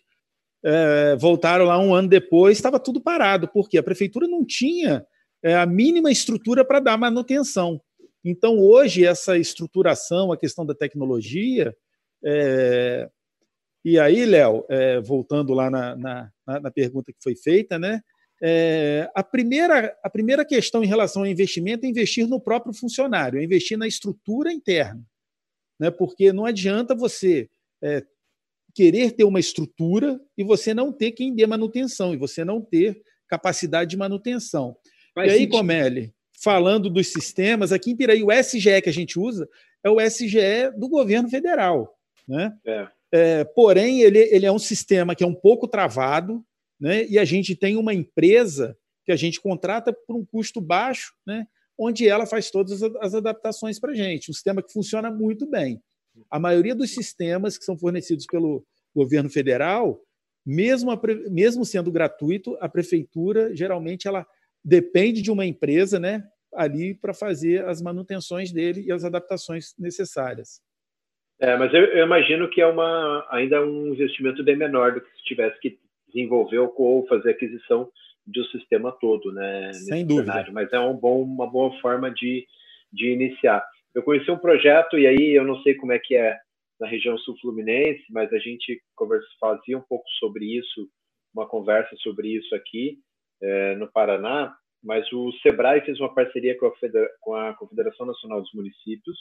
A: é, voltaram lá um ano depois, estava tudo parado, porque a prefeitura não tinha é, a mínima estrutura para dar manutenção. Então, hoje, essa estruturação, a questão da tecnologia. É... E aí, Léo, é, voltando lá na, na, na, pergunta que foi feita, né? É, a, primeira, a primeira questão em relação ao investimento é investir no próprio funcionário, é investir na estrutura interna. Né? Porque não adianta você é, querer ter uma estrutura e você não ter quem dê manutenção, e você não ter capacidade de manutenção. Faz e aí, sentido. Comelli, falando dos sistemas, aqui em Piraí, o SGE que a gente usa é o SGE do governo federal. Né? É. É, porém, ele, ele é um sistema que é um pouco travado, né? e a gente tem uma empresa que a gente contrata por um custo baixo, né? onde ela faz todas as adaptações para a gente. Um sistema que funciona muito bem. A maioria dos sistemas que são fornecidos pelo governo federal, mesmo, a, mesmo sendo gratuito, a prefeitura geralmente ela depende de uma empresa, né, ali para fazer as manutenções dele e as adaptações necessárias.
E: É, mas eu, eu, imagino que é uma ainda um investimento bem menor do que se tivesse que desenvolver ou fazer aquisição do sistema todo, né?
A: Sem dúvida.
E: Cenário. Mas é um bom, uma boa forma de, de iniciar. Eu conheci um projeto e aí eu não sei como é que é na região sul-fluminense, mas a gente conversa, fazia um pouco sobre isso, uma conversa sobre isso aqui é, no Paraná, mas o SEBRAE fez uma parceria com a, com a Confederação Nacional dos Municípios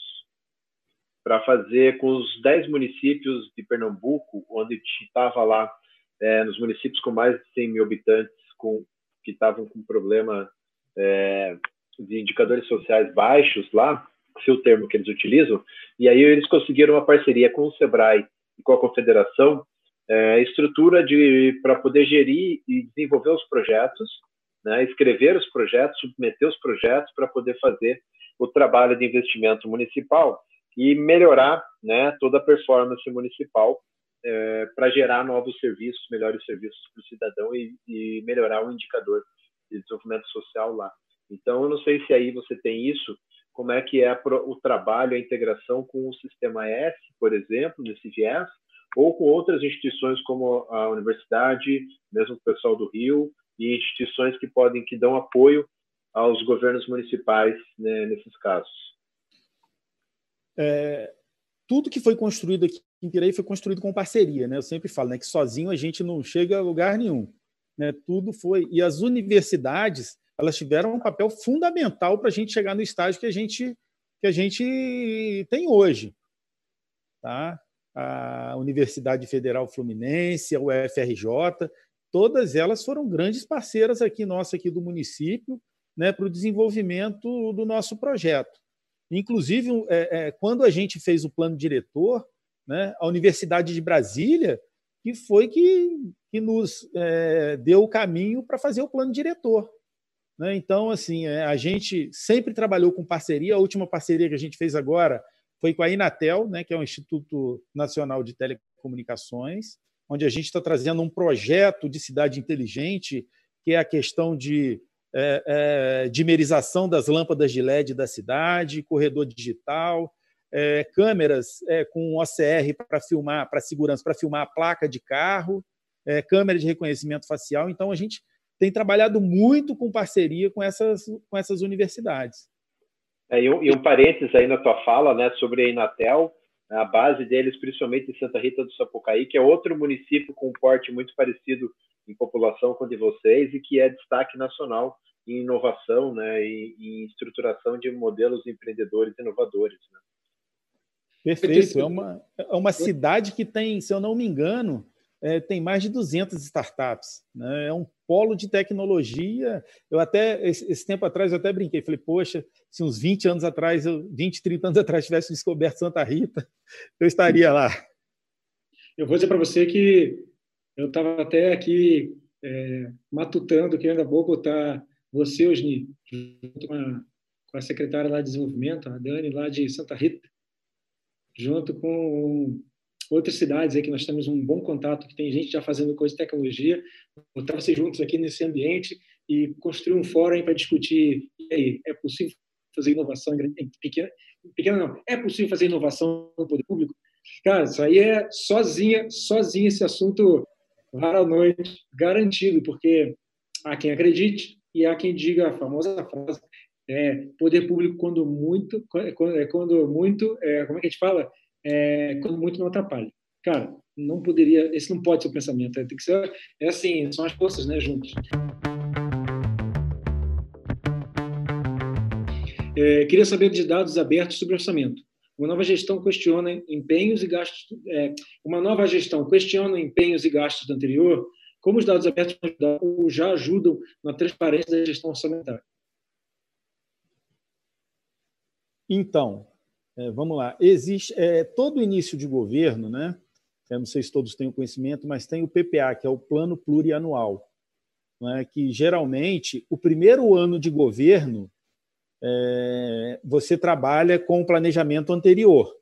E: para fazer com os 10 municípios de Pernambuco, onde estava lá, é, nos municípios com mais de 100 mil habitantes, com, que estavam com problema é, de indicadores sociais baixos lá, esse é o termo que eles utilizam, e aí eles conseguiram uma parceria com o SEBRAE e com a Confederação é, estrutura para poder gerir e desenvolver os projetos, né, escrever os projetos, submeter os projetos para poder fazer o trabalho de investimento municipal e melhorar né, toda a performance municipal é, para gerar novos serviços, melhores serviços para o cidadão e, e, melhorar o indicador de desenvolvimento social lá. Então, eu não sei se aí você tem isso, como é que é o trabalho, a integração com o sistema S, por exemplo, nesse viés, ou com outras instituições como a universidade, mesmo o pessoal do Rio, e instituições que podem que dão apoio aos governos municipais né, nesses casos.
A: É, tudo que foi construído aqui em Piraí foi construído com parceria, né? Eu sempre falo, né, que sozinho a gente não chega a lugar nenhum, né? Tudo foi e as universidades elas tiveram um papel fundamental para a gente chegar no estágio que a gente que a gente tem hoje, tá? a Universidade Federal Fluminense, a UFRJ, todas elas foram grandes parceiras aqui nossa aqui do município, né, para o desenvolvimento do nosso projeto. Inclusive, é, é, quando a gente fez o plano diretor, né, a Universidade de Brasília, que foi que, que nos é, deu o caminho para fazer o plano diretor. Né? Então, assim, é, a gente sempre trabalhou com parceria. A última parceria que a gente fez agora foi com a Inatel, né, que é o Instituto Nacional de Telecomunicações, onde a gente está trazendo um projeto de cidade inteligente, que é a questão de é, é, dimerização das lâmpadas de LED da cidade, corredor digital, é, câmeras é, com OCR para filmar, para segurança, para filmar a placa de carro, é, câmera de reconhecimento facial. Então, a gente tem trabalhado muito com parceria com essas, com essas universidades.
E: É, e, um, e um parênteses aí na tua fala né, sobre a Inatel, a base deles, principalmente em Santa Rita do Sapucaí, que é outro município com um porte muito parecido em população com o de vocês e que é destaque nacional em inovação né, e em estruturação de modelos empreendedores inovadores. Né?
A: Perfeito. É uma, é uma cidade que tem, se eu não me engano, é, tem mais de 200 startups. Né? É um polo de tecnologia. Eu até, esse, tempo atrás, eu até brinquei. Falei, poxa, se uns 20 anos atrás, 20, 30 anos atrás, tivesse descoberto Santa Rita, eu estaria lá.
D: Eu vou dizer para você que eu estava até aqui é, matutando que ainda vou botar você, Osni, junto com a, com a secretária lá de desenvolvimento, a Dani, lá de Santa Rita, junto com outras cidades aí que nós temos um bom contato, que tem gente já fazendo coisa de tecnologia, botar vocês juntos aqui nesse ambiente e construir um fórum para discutir, e aí, é possível fazer inovação em pequena, pequena não, é possível fazer inovação no poder público? Cara, isso aí é sozinha, sozinha esse assunto rara noite, garantido, porque há quem acredite e há quem diga a famosa frase é, poder público quando muito, quando, quando muito, é, como é que a gente fala? É, quando muito não atrapalha. Cara, não poderia, esse não pode ser o pensamento, é, tem que ser, é assim, são as forças, né, juntas. É, queria saber de dados abertos sobre orçamento. Uma nova gestão questiona empenhos e gastos. É, uma nova gestão questiona empenhos e gastos do anterior. Como os dados abertos já ajudam na transparência da gestão orçamentária?
A: Então, é, vamos lá. Existe é, todo início de governo, né? Eu não sei se todos têm o conhecimento, mas tem o PPA, que é o Plano Plurianual, né? que geralmente o primeiro ano de governo é, você trabalha com o planejamento anterior,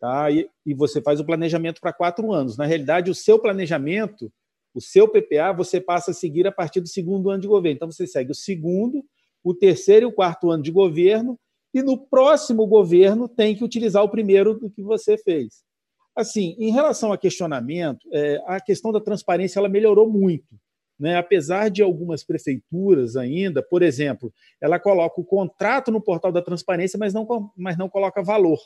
A: tá? E, e você faz o planejamento para quatro anos. Na realidade, o seu planejamento, o seu PPA, você passa a seguir a partir do segundo ano de governo. Então, você segue o segundo, o terceiro e o quarto ano de governo e no próximo governo tem que utilizar o primeiro do que você fez. Assim, em relação a questionamento, é, a questão da transparência ela melhorou muito. Né? Apesar de algumas prefeituras ainda, por exemplo, ela coloca o contrato no portal da transparência, mas não, mas não coloca valor.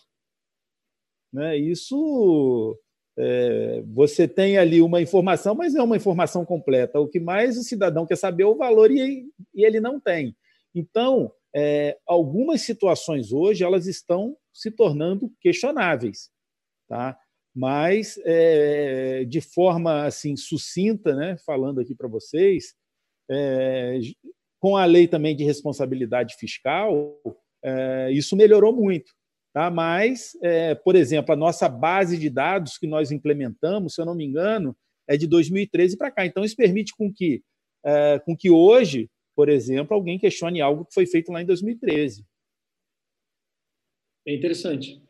A: Né? Isso é, você tem ali uma informação, mas não é uma informação completa. O que mais o cidadão quer saber é o valor e, e ele não tem. Então, é, algumas situações hoje elas estão se tornando questionáveis, tá? Mas é, de forma assim sucinta, né? Falando aqui para vocês, é, com a lei também de responsabilidade fiscal, é, isso melhorou muito. Tá? Mas, é, por exemplo, a nossa base de dados que nós implementamos, se eu não me engano, é de 2013 para cá. Então, isso permite com que, é, com que hoje por exemplo, alguém questione algo que foi feito lá em 2013.
D: É interessante.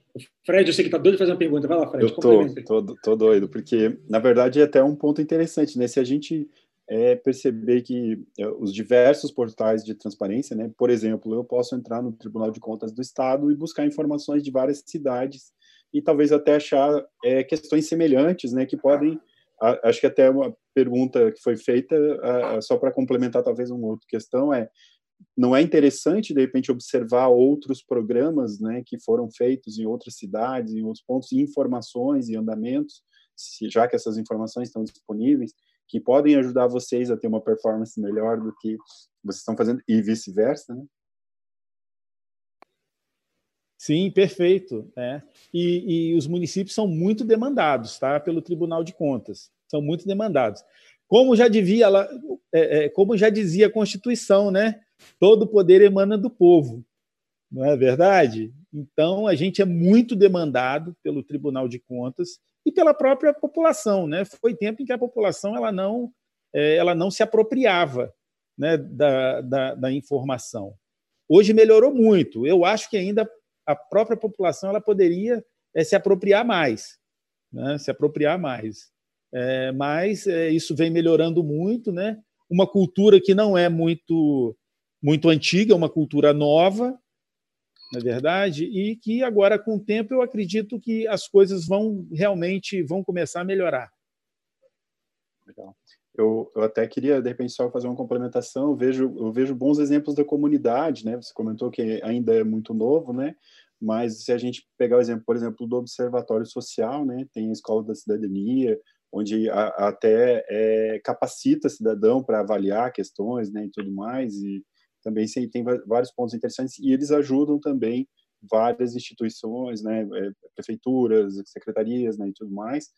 D: Fred, eu sei que está doido de fazer uma pergunta. Vai lá, Fred.
F: Eu tô, tô, tô, doido, porque, na verdade, é até um ponto interessante, né? Se a gente é, perceber que é, os diversos portais de transparência, né? Por exemplo, eu posso entrar no Tribunal de Contas do Estado e buscar informações de várias cidades e talvez até achar é, questões semelhantes, né? Que podem acho que até uma pergunta que foi feita, só para complementar talvez uma outra questão, é não é interessante, de repente, observar outros programas né, que foram feitos em outras cidades, em outros pontos, informações e andamentos, se, já que essas informações estão disponíveis, que podem ajudar vocês a ter uma performance melhor do que vocês estão fazendo, e vice-versa, né?
A: Sim, perfeito. É. E, e, os municípios são muito demandados tá, pelo Tribunal de Contas. São muito demandados. Como já, devia, é, é, como já dizia a Constituição, né? todo poder emana do povo. Não é verdade? Então, a gente é muito demandado pelo Tribunal de Contas e pela própria população. Né? Foi tempo em que a população ela não, é, ela não se apropriava né, da, da, da informação. Hoje melhorou muito. Eu acho que ainda a própria população ela poderia é, se apropriar mais, né? se apropriar mais. É, mas é, isso vem melhorando muito, né? Uma cultura que não é muito muito antiga, uma cultura nova, na verdade, e que agora, com o tempo, eu acredito que as coisas vão realmente vão começar a melhorar.
F: Legal. Eu, eu até queria, de repente, só fazer uma complementação. Eu vejo, eu vejo bons exemplos da comunidade, né? Você comentou que ainda é muito novo, né? Mas se a gente pegar o exemplo, por exemplo, do Observatório Social, né? Tem a Escola da Cidadania, onde a, até é, capacita cidadão para avaliar questões, né? E tudo mais. E também tem vários pontos interessantes. E eles ajudam também várias instituições, né? É, prefeituras, secretarias, né? E tudo mais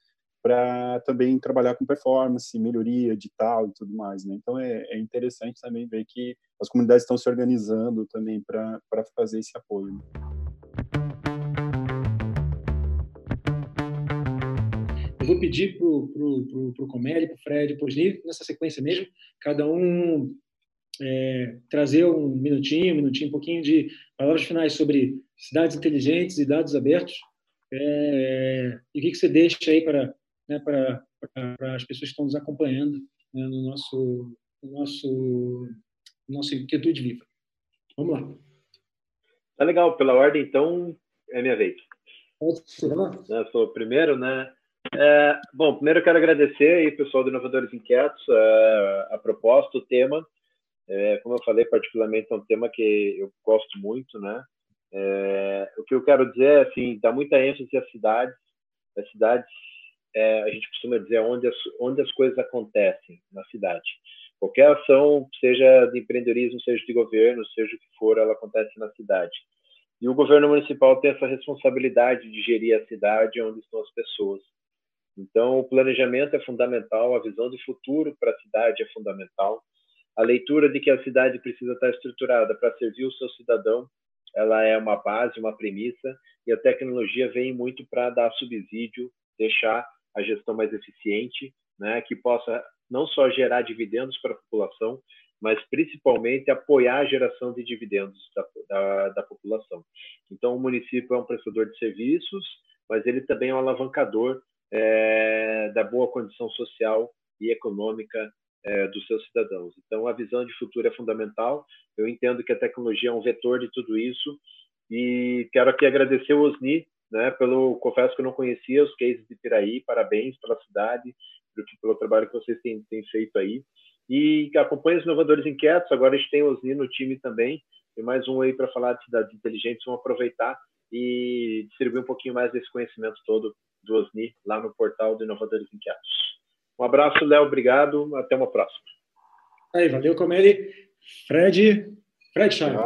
F: para também trabalhar com performance, melhoria digital e tudo mais, né? Então é, é interessante também ver que as comunidades estão se organizando também para fazer esse apoio.
D: Eu vou pedir para o pro, pro, pro Comélia, para o Fred, para o nessa sequência mesmo, cada um é, trazer um minutinho, um minutinho, um pouquinho de palavras finais sobre cidades inteligentes e dados abertos. É, e o que, que você deixa aí para né, para as pessoas que estão nos acompanhando né, no nosso, no nosso, no nosso Inquietude Viva. Vamos lá.
E: Tá legal, pela ordem, então, é minha vez.
D: Lá.
E: Eu sou o primeiro, né? É, bom, primeiro eu quero agradecer aí, pessoal do Inovadores Inquietos, a, a proposta, o tema. É, como eu falei, particularmente é um tema que eu gosto muito, né? É, o que eu quero dizer é, assim, dá muita ênfase às cidades. As cidades é, a gente costuma dizer onde as, onde as coisas acontecem na cidade. Qualquer ação, seja de empreendedorismo, seja de governo, seja o que for, ela acontece na cidade. E o governo municipal tem essa responsabilidade de gerir a cidade onde estão as pessoas. Então, o planejamento é fundamental, a visão de futuro para a cidade é fundamental, a leitura de que a cidade precisa estar estruturada para servir o seu cidadão, ela é uma base, uma premissa, e a tecnologia vem muito para dar subsídio, deixar a gestão mais eficiente, né, que possa não só gerar dividendos para a população, mas principalmente apoiar a geração de dividendos da, da, da, população. Então, o município é um prestador de serviços, mas ele também é um alavancador é, da boa condição social e econômica é, dos seus cidadãos. Então, a visão de futuro é fundamental. Eu entendo que a tecnologia é um vetor de tudo isso e quero aqui agradecer o Osni né? Pelo, confesso que eu não conhecia os cases de Piraí, parabéns pela cidade, pelo, pelo trabalho que vocês têm, têm feito aí. E acompanhe os inovadores inquietos, agora a gente tem o Osni no time também, tem mais um aí para falar de cidades inteligentes, vamos aproveitar e distribuir um pouquinho mais desse conhecimento todo do Osni lá no portal do Inovadores Inquietos. Um abraço, Léo, obrigado, até uma próxima.
D: Aí, valeu, Comeli. Fred, Fred Chave.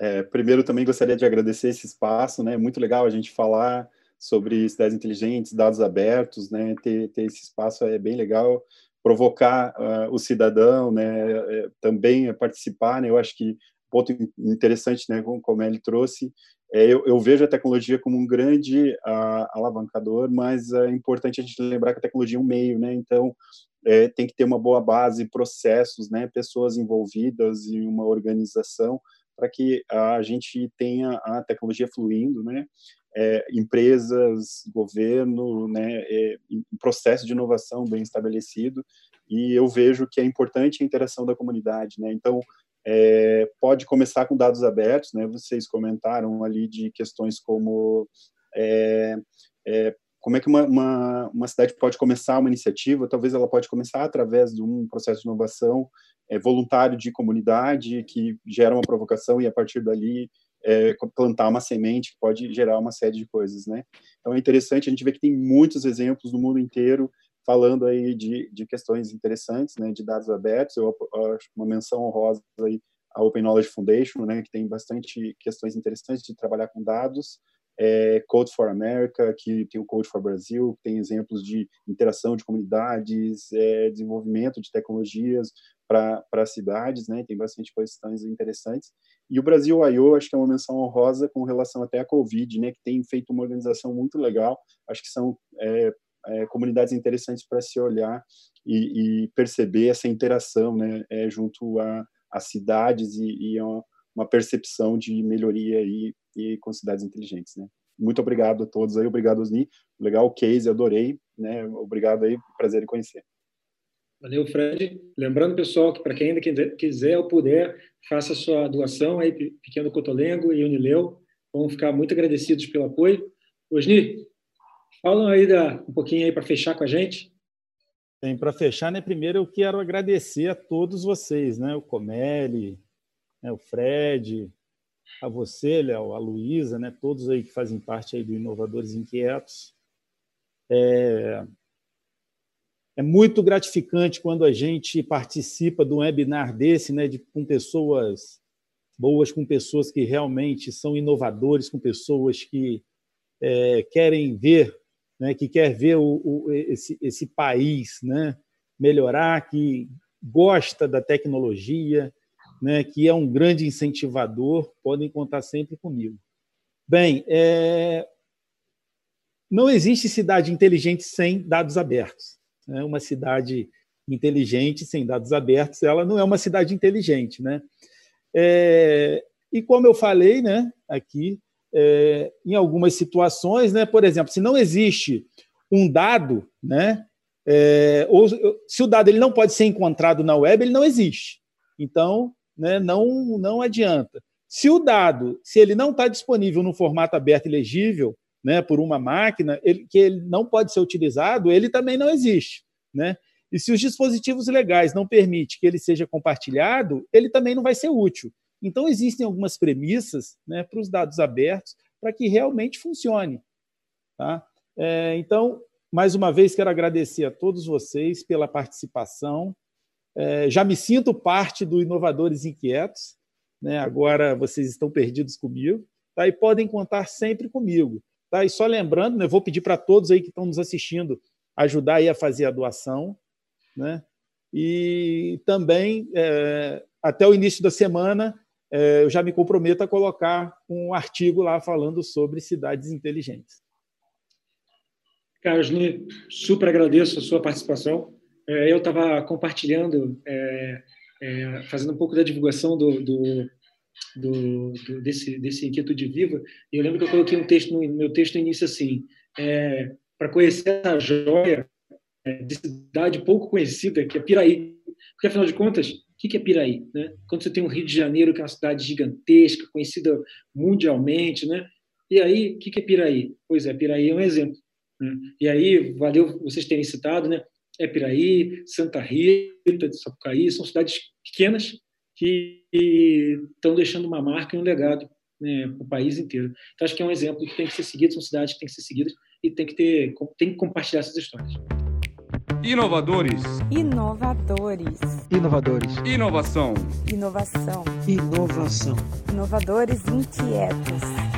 F: É, primeiro, também gostaria de agradecer esse espaço, né? Muito legal a gente falar sobre cidades inteligentes, dados abertos, né? Ter, ter esse espaço é bem legal. Provocar uh, o cidadão, né? É, também participar, né? Eu acho que ponto interessante, né? Como ele trouxe, é, eu, eu, vejo a tecnologia como um grande uh, alavancador, mas é importante a gente lembrar que a tecnologia é um meio, né? Então, é, tem que ter uma boa base, processos, né? Pessoas envolvidas e uma organização para que a gente tenha a tecnologia fluindo, né? É, empresas, governo, né, é, processo de inovação bem estabelecido, e eu vejo que é importante a interação da comunidade, né, então é, pode começar com dados abertos, né, vocês comentaram ali de questões como é, é, como é que uma, uma, uma, cidade pode começar uma iniciativa, talvez ela pode começar através de um processo de inovação é, voluntário de comunidade que gera uma provocação e a partir dali é, plantar uma semente que pode gerar uma série de coisas, né? Então é interessante a gente ver que tem muitos exemplos no mundo inteiro falando aí de, de questões interessantes, né? De dados abertos. Eu, acho uma menção honrosa aí a Open Knowledge Foundation, né? Que tem bastante questões interessantes de trabalhar com dados é, Code for America, que tem o Code for Brasil, que tem exemplos de interação de comunidades, é, desenvolvimento de tecnologias para cidades, né? Tem bastante questões interessantes. E o Brasil I.O. acho que é uma menção honrosa com relação até à Covid, né? Que tem feito uma organização muito legal. Acho que são é, é, comunidades interessantes para se olhar e, e, perceber essa interação, né? É, junto a, a cidades e, e a uma percepção de melhoria e, e com cidades inteligentes, né? Muito obrigado a todos aí, obrigado Osni, legal case, adorei, né? Obrigado aí, prazer em conhecer.
D: Valeu, Fred. Lembrando, pessoal, que para quem ainda quiser ou puder, faça sua doação aí, Pequeno Cotolengo e Unileu. Vamos ficar muito agradecidos pelo apoio. Osni, falam aí da, um pouquinho aí para fechar com a gente.
A: Bem, para fechar, né, primeiro eu quero agradecer a todos vocês, né, o Comeli, né, o Fred, a você, Léo, a Luísa, né, todos aí que fazem parte aí do Inovadores Inquietos. É, é muito gratificante quando a gente participa de um webinar desse, né, de, com pessoas boas, com pessoas que realmente são inovadores, com pessoas que é, querem ver, né, que quer ver o, o, esse, esse país né, melhorar, que gosta da tecnologia, né, que é um grande incentivador, podem contar sempre comigo. Bem, é... não existe cidade inteligente sem dados abertos. Né? Uma cidade inteligente sem dados abertos, ela não é uma cidade inteligente, né? É, e como eu falei, né, aqui, é, em algumas situações, né, por exemplo, se não existe um dado, né, é, ou se o dado ele não pode ser encontrado na web, ele não existe. Então, né, não não adianta. Se o dado, se ele não está disponível no formato aberto e legível, né, por uma máquina, ele, que ele não pode ser utilizado, ele também não existe. Né? E se os dispositivos legais não permitem que ele seja compartilhado, ele também não vai ser útil. Então, existem algumas premissas né, para os dados abertos para que realmente funcione. Tá? É, então, mais uma vez, quero agradecer a todos vocês pela participação. É, já me sinto parte do Inovadores Inquietos. Né? Agora vocês estão perdidos comigo. Tá? E podem contar sempre comigo. Tá? E só lembrando, né, vou pedir para todos aí que estão nos assistindo ajudar aí a fazer a doação, né? E também é, até o início da semana é, eu já me comprometo a colocar um artigo lá falando sobre cidades inteligentes.
D: Carlos, super agradeço a sua participação. É, eu estava compartilhando, é, é, fazendo um pouco da divulgação do, do do, do, desse, desse Inquietude Viva, e eu lembro que eu coloquei um texto no meu texto no início assim, é, para conhecer a joia é, de cidade pouco conhecida, que é Piraí. Porque, afinal de contas, o que é Piraí? Né? Quando você tem um Rio de Janeiro, que é uma cidade gigantesca, conhecida mundialmente, né? e aí, o que é Piraí? Pois é, Piraí é um exemplo. Né? E aí, valeu vocês terem citado, né? É Piraí, Santa Rita, de Sapucaí, são cidades pequenas que estão deixando uma marca e um legado né, para o país inteiro. Então, acho que é um exemplo que tem que ser seguido, são cidades que têm que ser seguidas e tem que, ter, tem que compartilhar essas histórias.
G: Inovadores.
B: Inovadores.
C: Inovadores.
G: Inovação.
B: Inovação.
C: Inovação.
B: Inovadores inquietos.